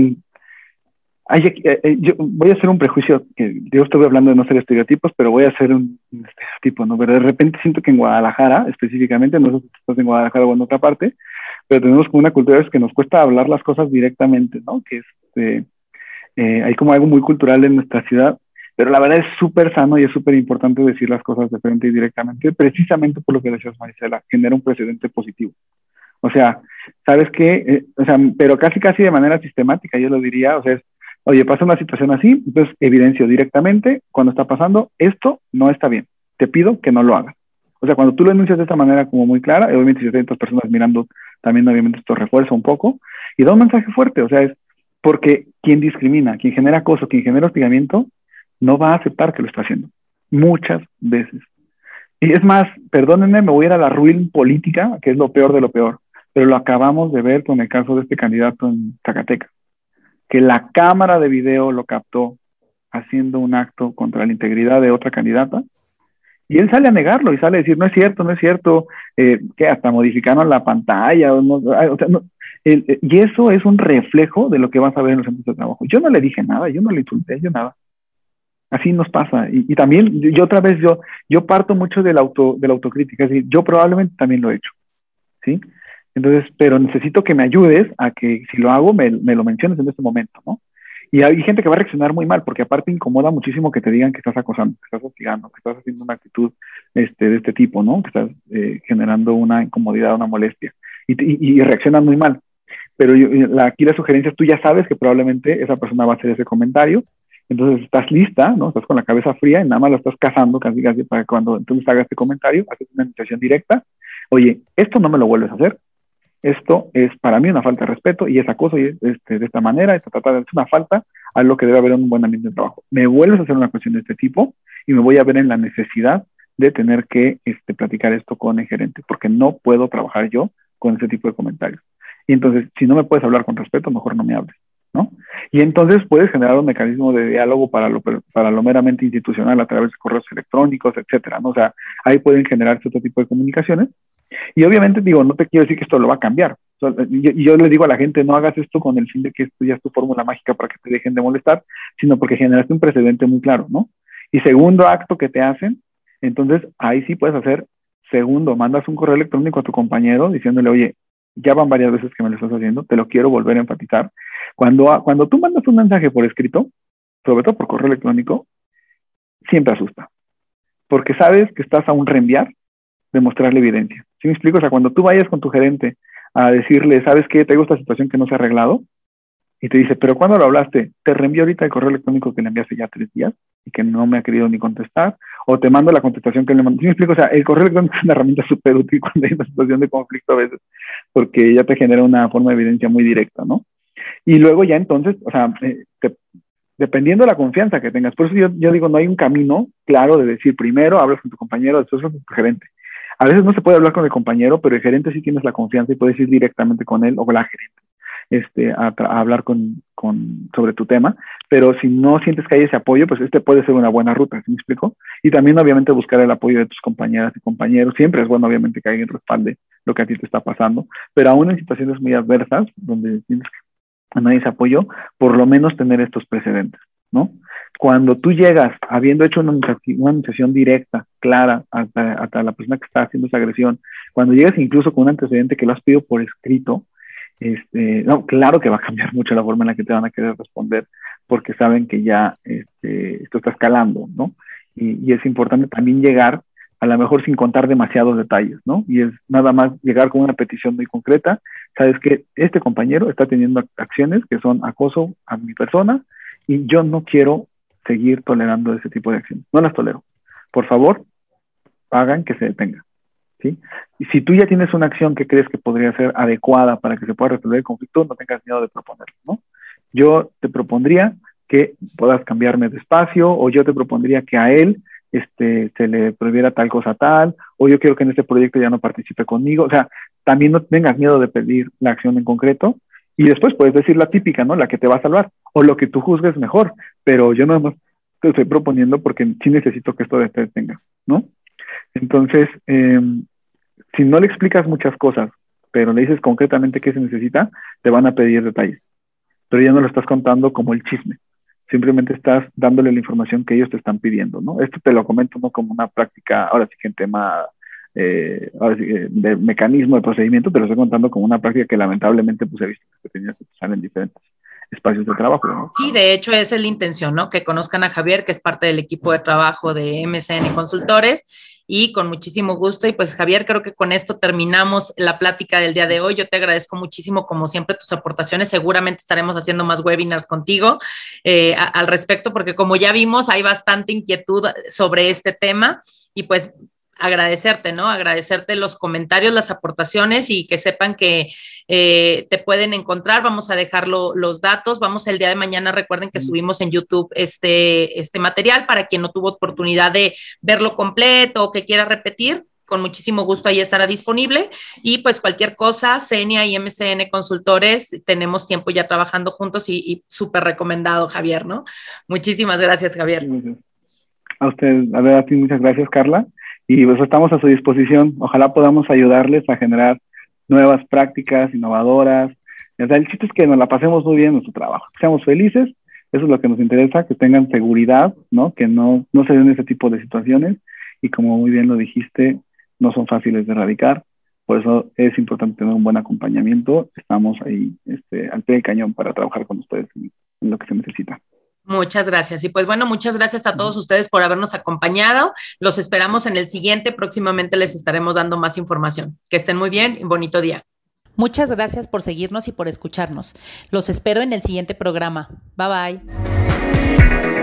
hay, eh, eh, yo voy a hacer un prejuicio, que yo estoy hablando de no ser estereotipos, pero voy a hacer un, estereotipo, ¿no? Pero de repente siento que en Guadalajara, específicamente, no sé si estás en Guadalajara o en otra parte, pero tenemos como una cultura que nos cuesta hablar las cosas directamente, ¿no? Que este, eh, hay como algo muy cultural en nuestra ciudad, pero la verdad es súper sano y es súper importante decir las cosas de frente y directamente, precisamente por lo que decías, Marisela, genera un precedente positivo. O sea, ¿sabes qué? Eh, o sea, pero casi, casi de manera sistemática, yo lo diría, o sea, es, oye, pasa una situación así, entonces evidencio directamente cuando está pasando, esto no está bien, te pido que no lo hagas. O sea, cuando tú lo denuncias de esta manera como muy clara, obviamente si hay otras personas mirando, también obviamente esto refuerza un poco, y da un mensaje fuerte, o sea, es porque quien discrimina, quien genera acoso, quien genera hostigamiento, no va a aceptar que lo está haciendo. Muchas veces. Y es más, perdónenme, me voy a ir a la ruin política, que es lo peor de lo peor pero lo acabamos de ver con el caso de este candidato en Zacatecas, que la cámara de video lo captó haciendo un acto contra la integridad de otra candidata, y él sale a negarlo y sale a decir, no es cierto, no es cierto, eh, que hasta modificaron la pantalla, eh, y eso es un reflejo de lo que vas a ver en los centros de trabajo. Yo no le dije nada, yo no le insulté, yo nada. Así nos pasa. Y, también, yo otra vez, yo, yo parto mucho de la, auto, de la autocrítica, es decir, yo probablemente también lo he hecho, ¿sí? Entonces, pero necesito que me ayudes a que si lo hago, me, lo menciones en este momento, ¿no? Y hay gente que va a reaccionar muy mal, porque aparte incomoda muchísimo que te digan que estás acosando, que estás hostigando, que estás haciendo una actitud este, de este tipo, ¿no? Que estás eh, generando una incomodidad, una molestia. Y, reaccionan muy mal. Pero aquí la sugerencia es, tú ya sabes que probablemente esa persona va a hacer ese comentario, entonces estás lista, ¿no? Estás con la cabeza fría y nada más la estás cazando casi casi para que cuando entonces haga este comentario, haces una invitación directa. Oye, esto no me lo vuelves a hacer, esto es para mí una falta de respeto y esa cosa y este, de esta manera, esta es una falta a lo que debe haber un buen ambiente de trabajo. Me vuelves a hacer una cuestión de este tipo y me voy a ver en la necesidad de tener que este, platicar esto con el gerente, porque no puedo trabajar yo con ese tipo de comentarios. Y entonces, si no me puedes hablar con respeto, mejor no me hables, ¿no? Y entonces puedes generar un mecanismo de diálogo para lo, para lo meramente institucional a través de correos electrónicos, etcétera. O sea, ahí pueden generarse otro tipo de comunicaciones y obviamente digo, no te quiero decir que esto lo va a cambiar. Y yo, le digo a la gente, no hagas esto con el fin de que esto tu fórmula mágica para que te dejen de molestar, sino porque generaste un precedente muy claro, ¿no? Y segundo acto que te hacen, entonces ahí sí puedes hacer, segundo, mandas un correo electrónico a tu compañero diciéndole, oye, ya van varias veces que me lo estás haciendo, te lo quiero volver a enfatizar. Cuando, cuando tú mandas un mensaje por escrito, sobre todo por correo electrónico, siempre asusta, porque sabes que estás a un reenviar de mostrarle evidencia. ¿Sí me explico? O sea, cuando tú vayas con tu gerente a decirle, ¿sabes qué? Tengo esta situación que no se ha arreglado. Y te dice, ¿pero cuándo lo hablaste? Te reenvío ahorita el correo electrónico que le enviaste ya tres días y que no me ha querido ni contestar. O te mando la contestación que le mandó. ¿Sí me explico? O sea, el correo electrónico es una herramienta súper útil cuando hay una situación de conflicto a veces, porque ya te genera una forma de evidencia muy directa, ¿no? Y luego ya entonces, o sea, eh, dependiendo de la confianza que tengas. Por eso yo, yo, digo, no hay un camino claro de decir primero hablas con tu compañero, después con tu gerente. A veces no se puede hablar con el compañero, pero el gerente sí tienes la confianza y puedes ir directamente con él o con la gerente. este, a, hablar con, con, sobre tu tema, pero si no sientes que hay ese apoyo, pues este puede ser una buena ruta, ¿sí me explico? Y también obviamente buscar el apoyo de tus compañeras y compañeros, siempre es bueno obviamente que alguien respalde lo que a ti te está pasando, pero aún en situaciones muy adversas, donde tienes que no hay ese apoyo, por lo menos tener estos precedentes, ¿no? Cuando tú llegas habiendo hecho una, anunciación directa, clara, hasta, hasta, la persona que está haciendo esa agresión, cuando llegas incluso con un antecedente que lo has pedido por escrito, este, no, claro que va a cambiar mucho la forma en la que te van a querer responder, porque saben que ya este, esto está escalando, ¿no? Y, y, es importante también llegar, a lo mejor sin contar demasiados detalles, ¿no? Y es nada más llegar con una petición muy concreta, sabes que este compañero está teniendo acciones que son acoso a mi persona y yo no quiero seguir tolerando ese tipo de acciones, no las tolero. Por favor, hagan que se detenga. ¿Sí? Y si tú ya tienes una acción que crees que podría ser adecuada para que se pueda resolver el conflicto, no tengas miedo de proponerlo, ¿no? Yo te propondría que puedas cambiarme de espacio o yo te propondría que a él este, se le prohibiera tal cosa tal, o yo quiero que en este proyecto ya no participe conmigo. O sea, también no tengas miedo de pedir la acción en concreto y después puedes decir la típica, ¿no? La que te va a salvar o lo que tú juzgues mejor, pero yo no te estoy proponiendo porque sí necesito que esto detenga, ¿no? Entonces, eh, si no le explicas muchas cosas, pero le dices concretamente qué se necesita, te van a pedir detalles. Pero ya no lo estás contando como el chisme. Simplemente estás dándole la información que ellos te están pidiendo, ¿no? Esto te lo comento no como una práctica, ahora sí que en tema eh, de mecanismo de procedimiento, te lo estoy contando como una práctica que lamentablemente pues, he visto que tenías que usar en diferentes espacios de trabajo. ¿no? Sí, de hecho esa es la intención, ¿no? Que conozcan a Javier, que es parte del equipo de trabajo de MCN Consultores y con muchísimo gusto. Y pues Javier, creo que con esto terminamos la plática del día de hoy. Yo te agradezco muchísimo, como siempre, tus aportaciones. Seguramente estaremos haciendo más webinars contigo eh, al respecto, porque como ya vimos, hay bastante inquietud sobre este tema y pues agradecerte, ¿no? Agradecerte los comentarios, las aportaciones y que sepan que eh, te pueden encontrar. Vamos a dejar los datos. Vamos el día de mañana, recuerden que subimos en YouTube este, este material para quien no tuvo oportunidad de verlo completo o que quiera repetir. Con muchísimo gusto ahí estará disponible. Y pues cualquier cosa, CENIA y MCN Consultores, tenemos tiempo ya trabajando juntos y, y súper recomendado, Javier, ¿no? Muchísimas gracias, Javier. A usted, a ver, a ti muchas gracias, Carla y pues estamos a su disposición. Ojalá podamos ayudarles a generar nuevas prácticas innovadoras. el chiste es que nos la pasemos muy bien en nuestro trabajo, seamos felices, eso es lo que nos interesa, que tengan seguridad, ¿no? Que no, no se den ese tipo de situaciones y como muy bien lo dijiste, no son fáciles de erradicar. Por eso es importante tener un buen acompañamiento. Estamos ahí este, al pie del cañón para trabajar con ustedes en lo que se necesita. Muchas gracias. Y pues bueno, muchas gracias a todos ustedes por habernos acompañado. Los esperamos en el siguiente. Próximamente les estaremos dando más información. Que estén muy bien y bonito día. Muchas gracias por seguirnos y por escucharnos. Los espero en el siguiente programa. Bye bye.